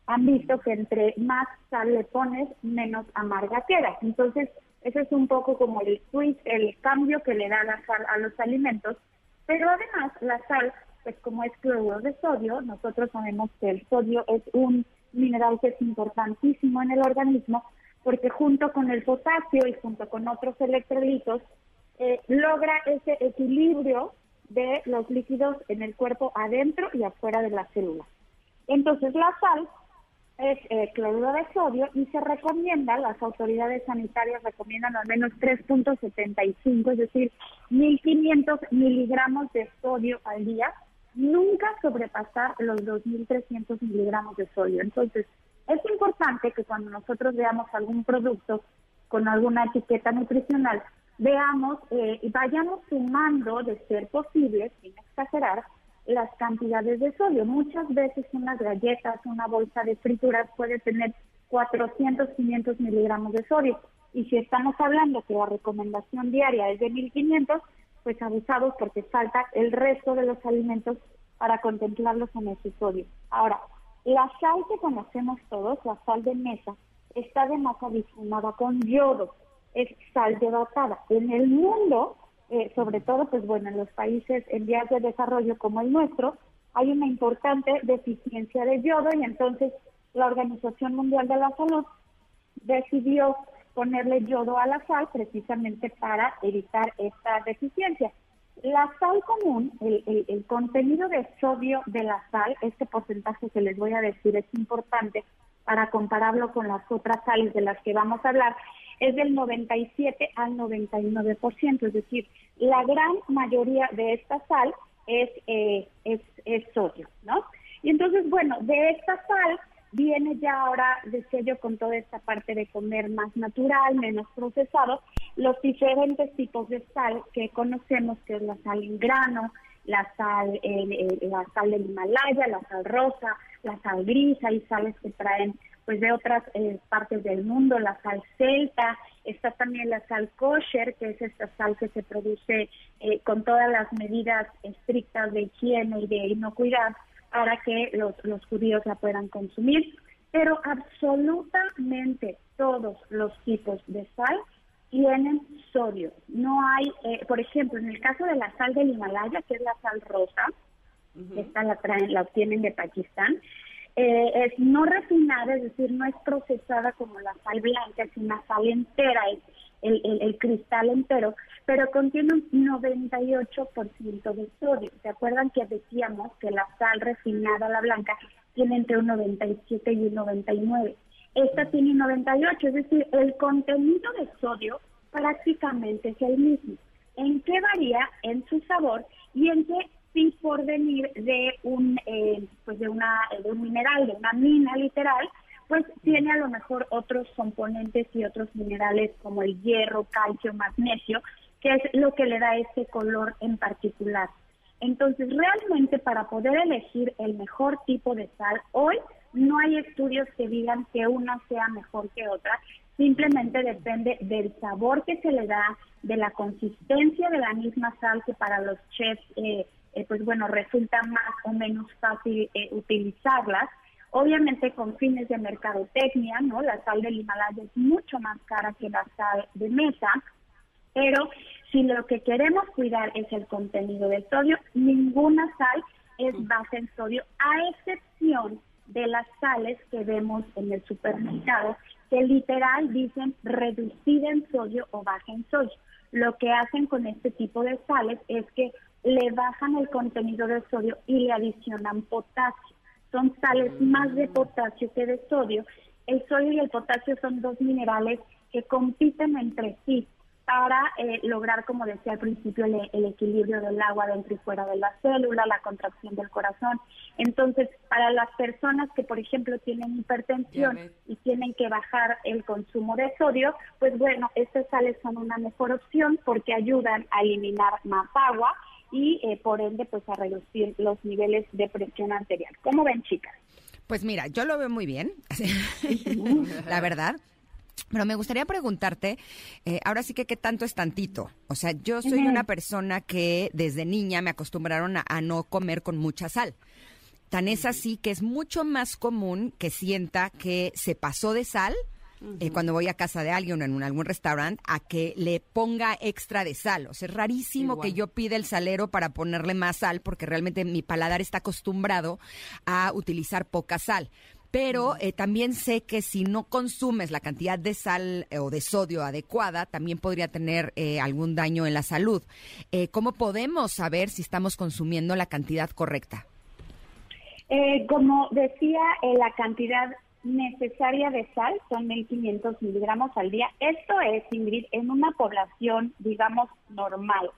han visto que entre más sal le pones, menos amarga queda. Entonces, ese es un poco como el switch, el cambio que le da la sal a los alimentos. Pero además, la sal, pues como es cloruro de sodio, nosotros sabemos que el sodio es un mineral que es importantísimo en el organismo porque junto con el potasio y junto con otros electrolitos, eh, logra ese equilibrio de los líquidos en el cuerpo adentro y afuera de la célula. Entonces la sal es eh, cloruro de sodio y se recomienda, las autoridades sanitarias recomiendan al menos 3.75, es decir, 1.500 miligramos de sodio al día, nunca sobrepasar los 2.300 miligramos de sodio. Entonces, es importante que cuando nosotros veamos algún producto con alguna etiqueta nutricional, veamos eh, y vayamos sumando, de ser posible, sin exagerar, las cantidades de sodio. Muchas veces unas galletas, una bolsa de frituras puede tener 400, 500 miligramos de sodio. Y si estamos hablando que la recomendación diaria es de 1500, pues abusados porque falta el resto de los alimentos para contemplarlos en ese sodio. Ahora, la sal que conocemos todos, la sal de mesa, está de más adicionada con yodo, es sal debatada. En el mundo, eh, sobre todo, pues bueno, en los países en vías de desarrollo como el nuestro, hay una importante deficiencia de yodo y entonces la Organización Mundial de la Salud decidió ponerle yodo a la sal precisamente para evitar esta deficiencia. La sal común, el, el, contenido de sodio de la sal, este porcentaje que les voy a decir es importante para compararlo con las otras sales de las que vamos a hablar, es del 97 al 99%, es decir, la gran mayoría de esta sal es, eh, es, es sodio, ¿no? Y entonces, bueno, de esta sal viene ya ahora, decía yo, con toda esta parte de comer más natural, menos procesado, los diferentes tipos de sal que conocemos, que es la sal en grano, la sal, la sal del Himalaya, la sal rosa, la sal gris, hay sales que traen pues de otras eh, partes del mundo, la sal celta, está también la sal kosher, que es esta sal que se produce eh, con todas las medidas estrictas de higiene y de inocuidad, para que los, los judíos la puedan consumir, pero absolutamente todos los tipos de sal tienen sodio. No hay, eh, por ejemplo, en el caso de la sal del Himalaya, que es la sal rosa, esta la traen, la obtienen de Pakistán, eh, es no refinada, es decir, no es procesada como la sal blanca, es una sal entera, es el, el, cristal entero, pero contiene un 98% de sodio. ¿Se acuerdan que decíamos que la sal refinada, la blanca, tiene entre un 97 y un 99? Esta tiene un 98, es decir, el contenido de sodio prácticamente es el mismo. ¿En qué varía? En su sabor y en qué sí por venir de un eh, pues de una de un mineral, de una mina literal, pues tiene a lo mejor otros componentes y otros minerales como el hierro, calcio, magnesio, que es lo que le da ese color en particular. Entonces, realmente para poder elegir el mejor tipo de sal, hoy no hay estudios que digan que una sea mejor que otra, simplemente depende del sabor que se le da, de la consistencia de la misma sal que para los chefs, eh, eh, pues bueno, resulta más o menos fácil eh, utilizarlas obviamente con fines de mercadotecnia, ¿no? La sal del Himalaya es mucho más cara que la sal de mesa, pero si lo que queremos cuidar es el contenido de sodio, ninguna sal es baja en sodio, a excepción de las sales que vemos en el supermercado, que literal dicen reducida en sodio o baja en sodio. Lo que hacen con este tipo de sales es que le bajan el contenido de sodio y le adicionan potasio son sales más de potasio que de sodio. El sodio y el potasio son dos minerales que compiten entre sí para eh, lograr, como decía al principio, el, equilibrio del agua dentro y fuera de la célula, la contracción del corazón. Entonces, para las personas que, por ejemplo, tienen hipertensión y tienen que bajar el consumo de sodio, pues bueno, estas sales son una mejor opción porque ayudan a eliminar más agua y eh, por ende pues a reducir los niveles de presión arterial. ¿Cómo ven chicas? Pues mira, yo lo veo muy bien, la verdad. Pero me gustaría preguntarte, eh, ahora sí que qué tanto es tantito. O sea, yo soy una persona que desde niña me acostumbraron a, no comer con mucha sal. Tan es así que es mucho más común que sienta que se pasó de sal eh, cuando voy a casa de alguien o en algún restaurante a que le ponga extra de sal. O sea, es rarísimo que yo pida el salero para ponerle más sal porque realmente mi paladar está acostumbrado a utilizar poca sal pero eh, también sé que si no consumes la cantidad de sal eh, o de sodio adecuada, también podría tener algún daño en la salud. ¿Cómo podemos saber si estamos consumiendo la cantidad correcta? como decía, la cantidad necesaria de sal son 1.500 miligramos al día. Esto es, Ingrid, en una población, digamos, normal.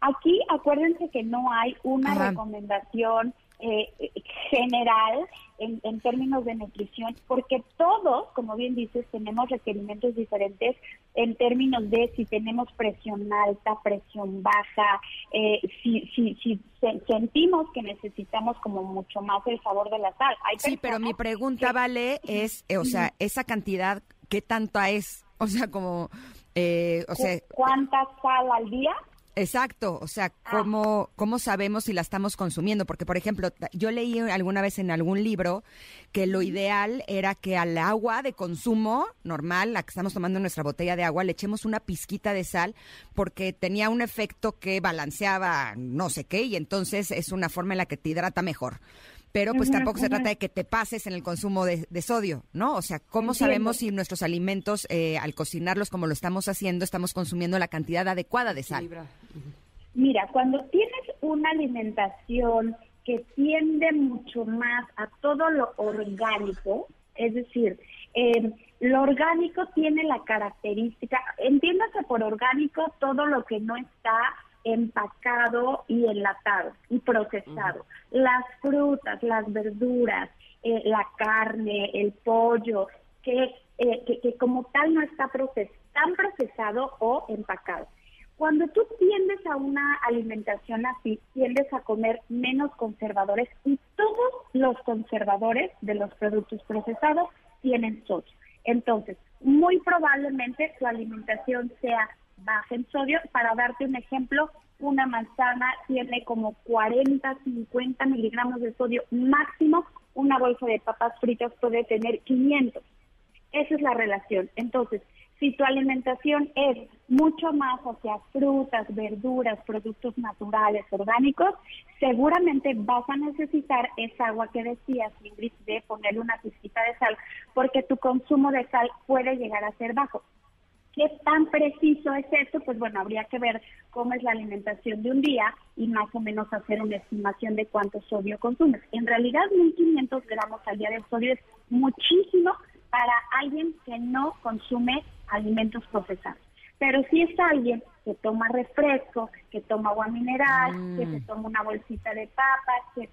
Aquí acuérdense que no hay una recomendación eh, general en, en, términos de nutrición, porque todos, como bien dices, tenemos requerimientos diferentes en términos de si tenemos presión alta, presión baja, eh, si, si, si sentimos que necesitamos como mucho más el sabor de la sal. sí, pero mi pregunta, Vale, es, eh, o sea, esa cantidad, ¿qué tanta es? O sea, como... Eh, o sea, ¿Cuánta sal al día? Exacto, o sea, ah. ¿cómo, ¿cómo sabemos si la estamos consumiendo? Porque, por ejemplo, yo leí alguna vez en algún libro que lo ideal era que al agua de consumo normal, la que estamos tomando en nuestra botella de agua, le echemos una pizquita de sal porque tenía un efecto que balanceaba no sé qué y entonces es una forma en la que te hidrata mejor pero pues tampoco se trata de que te pases en el consumo de, sodio, ¿no? O sea, ¿cómo sabemos si nuestros alimentos, eh, al cocinarlos como lo estamos haciendo, estamos consumiendo la cantidad adecuada de sal? Mira, cuando tienes una alimentación que tiende mucho más a todo lo orgánico, es decir, eh, lo orgánico tiene la característica, entiéndase por orgánico todo lo que no está empacado y enlatado y procesado. Las frutas, las verduras, eh, la carne, el pollo, que, eh, que, como tal no está tan procesado o empacado. Cuando tú tiendes a una alimentación así, tiendes a comer menos conservadores y todos los conservadores de los productos procesados tienen sodio. Entonces, muy probablemente tu alimentación sea baja en sodio. Para darte un ejemplo, una manzana tiene como 40, 50 miligramos de sodio máximo, una bolsa de papas fritas puede tener 500. Esa es la relación. Entonces, si tu alimentación es mucho más hacia frutas, verduras, productos naturales, orgánicos, seguramente vas a necesitar esa agua que decías, Ingrid, de ponerle una pizquita de sal, porque tu consumo de sal puede llegar a ser bajo. ¿Qué tan preciso es esto? Pues bueno, habría que ver cómo es la alimentación de un día y más o menos hacer una estimación de cuánto sodio consumes. En realidad, 1.500 gramos al día de sodio es muchísimo para alguien que no consume alimentos procesados. Pero si es alguien que toma refresco, que toma agua mineral, que se mm. toma una bolsita de papas, que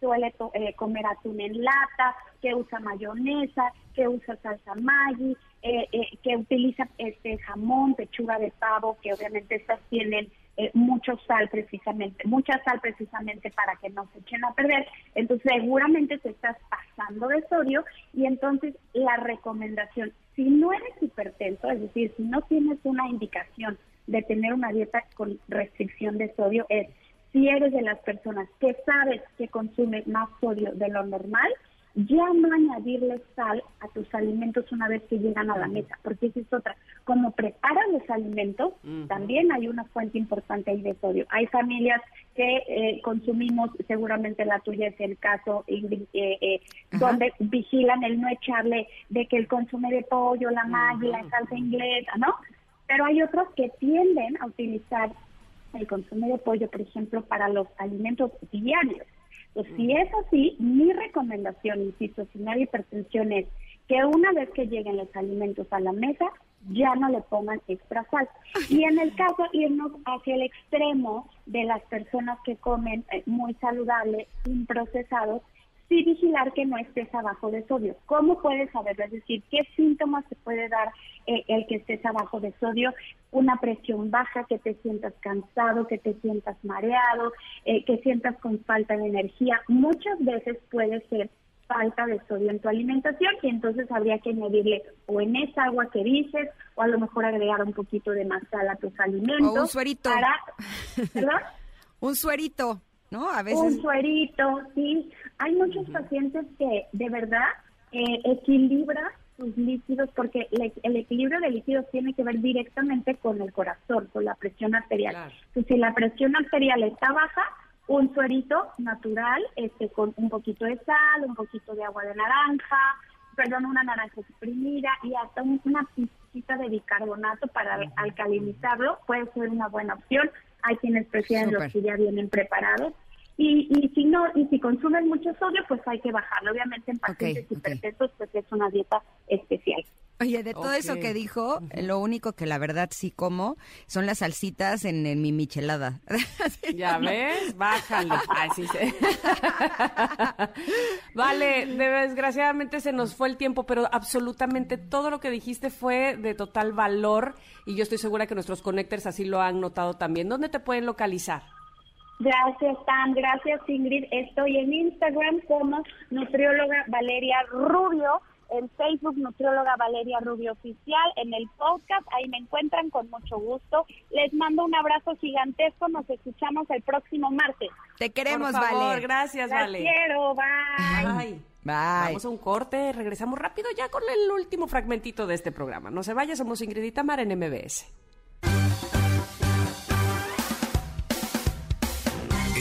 suele eh, comer atún en lata, que usa mayonesa, que usa salsa Maggi, eh, eh, que utiliza este jamón, pechuga de pavo, que obviamente estas tienen eh, mucho sal precisamente, mucha sal precisamente para que no se echen a perder. Entonces seguramente te estás pasando de sodio y entonces la recomendación, si no eres hipertenso, es decir, si no tienes una indicación de tener una dieta con restricción de sodio, es si eres de las personas que sabes que consume más sodio de lo normal, ya no añadirle sal a tus alimentos una vez que llegan a la mesa, porque esa es otra. Como preparas los alimentos, también hay una fuente importante ahí de sodio. Hay familias que eh, consumimos, seguramente la tuya es el caso, eh, eh, donde vigilan el no echarle de que el consume de pollo, la magia, la salsa inglesa, ¿no? Pero hay otros que tienden a utilizar el consumo de pollo, por ejemplo, para los alimentos diarios pues, si es así, mi recomendación, insisto, si no hay hipertensión es que una vez que lleguen los alimentos a la mesa, ya no le pongan extra sal. Y en el caso, irnos hacia el extremo de las personas que comen eh, muy saludable, sin procesados, sí vigilar que no estés abajo de sodio. ¿Cómo puedes saberlo? Es decir, ¿qué síntomas te puede dar el que estés abajo de sodio? Una presión baja, que te sientas cansado, que te sientas mareado, eh, que sientas con falta de energía. Muchas veces puede ser falta de sodio en tu alimentación y entonces habría que añadirle o en esa agua que dices o a lo mejor agregar un poquito de más sal a tus alimentos. O un suerito. ¿Verdad? un suerito. ¿no? A veces... Un suerito, sí. Hay muchos pacientes que de verdad eh, equilibran sus líquidos porque el equilibrio de líquidos tiene que ver directamente con el corazón, con la presión arterial. si la presión arterial está baja, un suerito natural este con un poquito de sal, un poquito de agua de naranja, perdón, una naranja exprimida y hasta una pizquita de bicarbonato para alcalinizarlo puede ser una buena opción hay quienes prefieren los que ya vienen preparados. Y, y si no, y si consumen mucho sodio, pues hay que bajarlo. Obviamente en pacientes hipertensos, pues es una dieta especial. Oye, de todo eso que dijo, lo único que la verdad sí como son las salsitas en, en mi michelada. Ya ves, bájale. Ay, sí, sí. Vale, desgraciadamente se nos fue el tiempo, pero absolutamente todo lo que dijiste fue de total valor y yo estoy segura que nuestros connectors así lo han notado también. ¿Dónde te pueden localizar? Gracias, Tam. Gracias, Ingrid. Estoy en Instagram como nutrióloga Valeria Rubio, en Facebook nutrióloga Valeria Rubio Oficial, en el podcast, ahí me encuentran con mucho gusto. Les mando un abrazo gigantesco. Nos escuchamos el próximo martes. Te queremos, Por favor, Vale. gracias, Las Vale. quiero. Bye. Bye. Bye. Vamos a un corte, regresamos rápido ya con el último fragmentito de este programa. No se vaya, somos Ingrid y Tamara en MBS.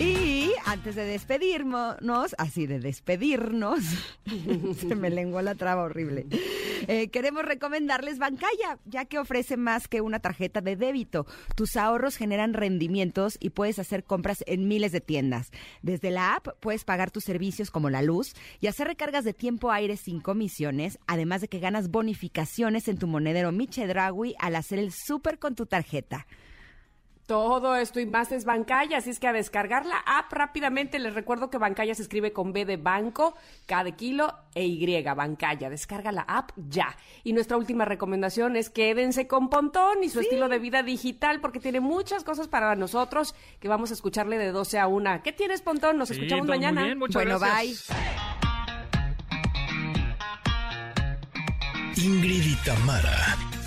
Y antes de despedirnos, así de despedirnos, se me lenguó la traba horrible. eh, queremos recomendarles Bancaya, ya que ofrece más que una tarjeta de débito. Tus ahorros generan rendimientos y puedes hacer compras en miles de tiendas. Desde la app puedes pagar tus servicios como la luz y hacer recargas de tiempo aire sin comisiones, además de que ganas bonificaciones en tu monedero Michedragui al hacer el súper con tu tarjeta. Todo esto y más es Bancaya, así es que a descargar la app rápidamente. Les recuerdo que Bancaya se escribe con B de banco, K de kilo e Y, Bancaya. Descarga la app ya. Y nuestra última recomendación es quédense con Pontón y su estilo de vida digital, porque tiene muchas cosas para nosotros que vamos a escucharle de 12 a 1. ¿Qué tienes, Pontón? Nos Sí, escuchamos muy mañana. bien, muchas bueno, gracias. bye. Ingrid y Tamara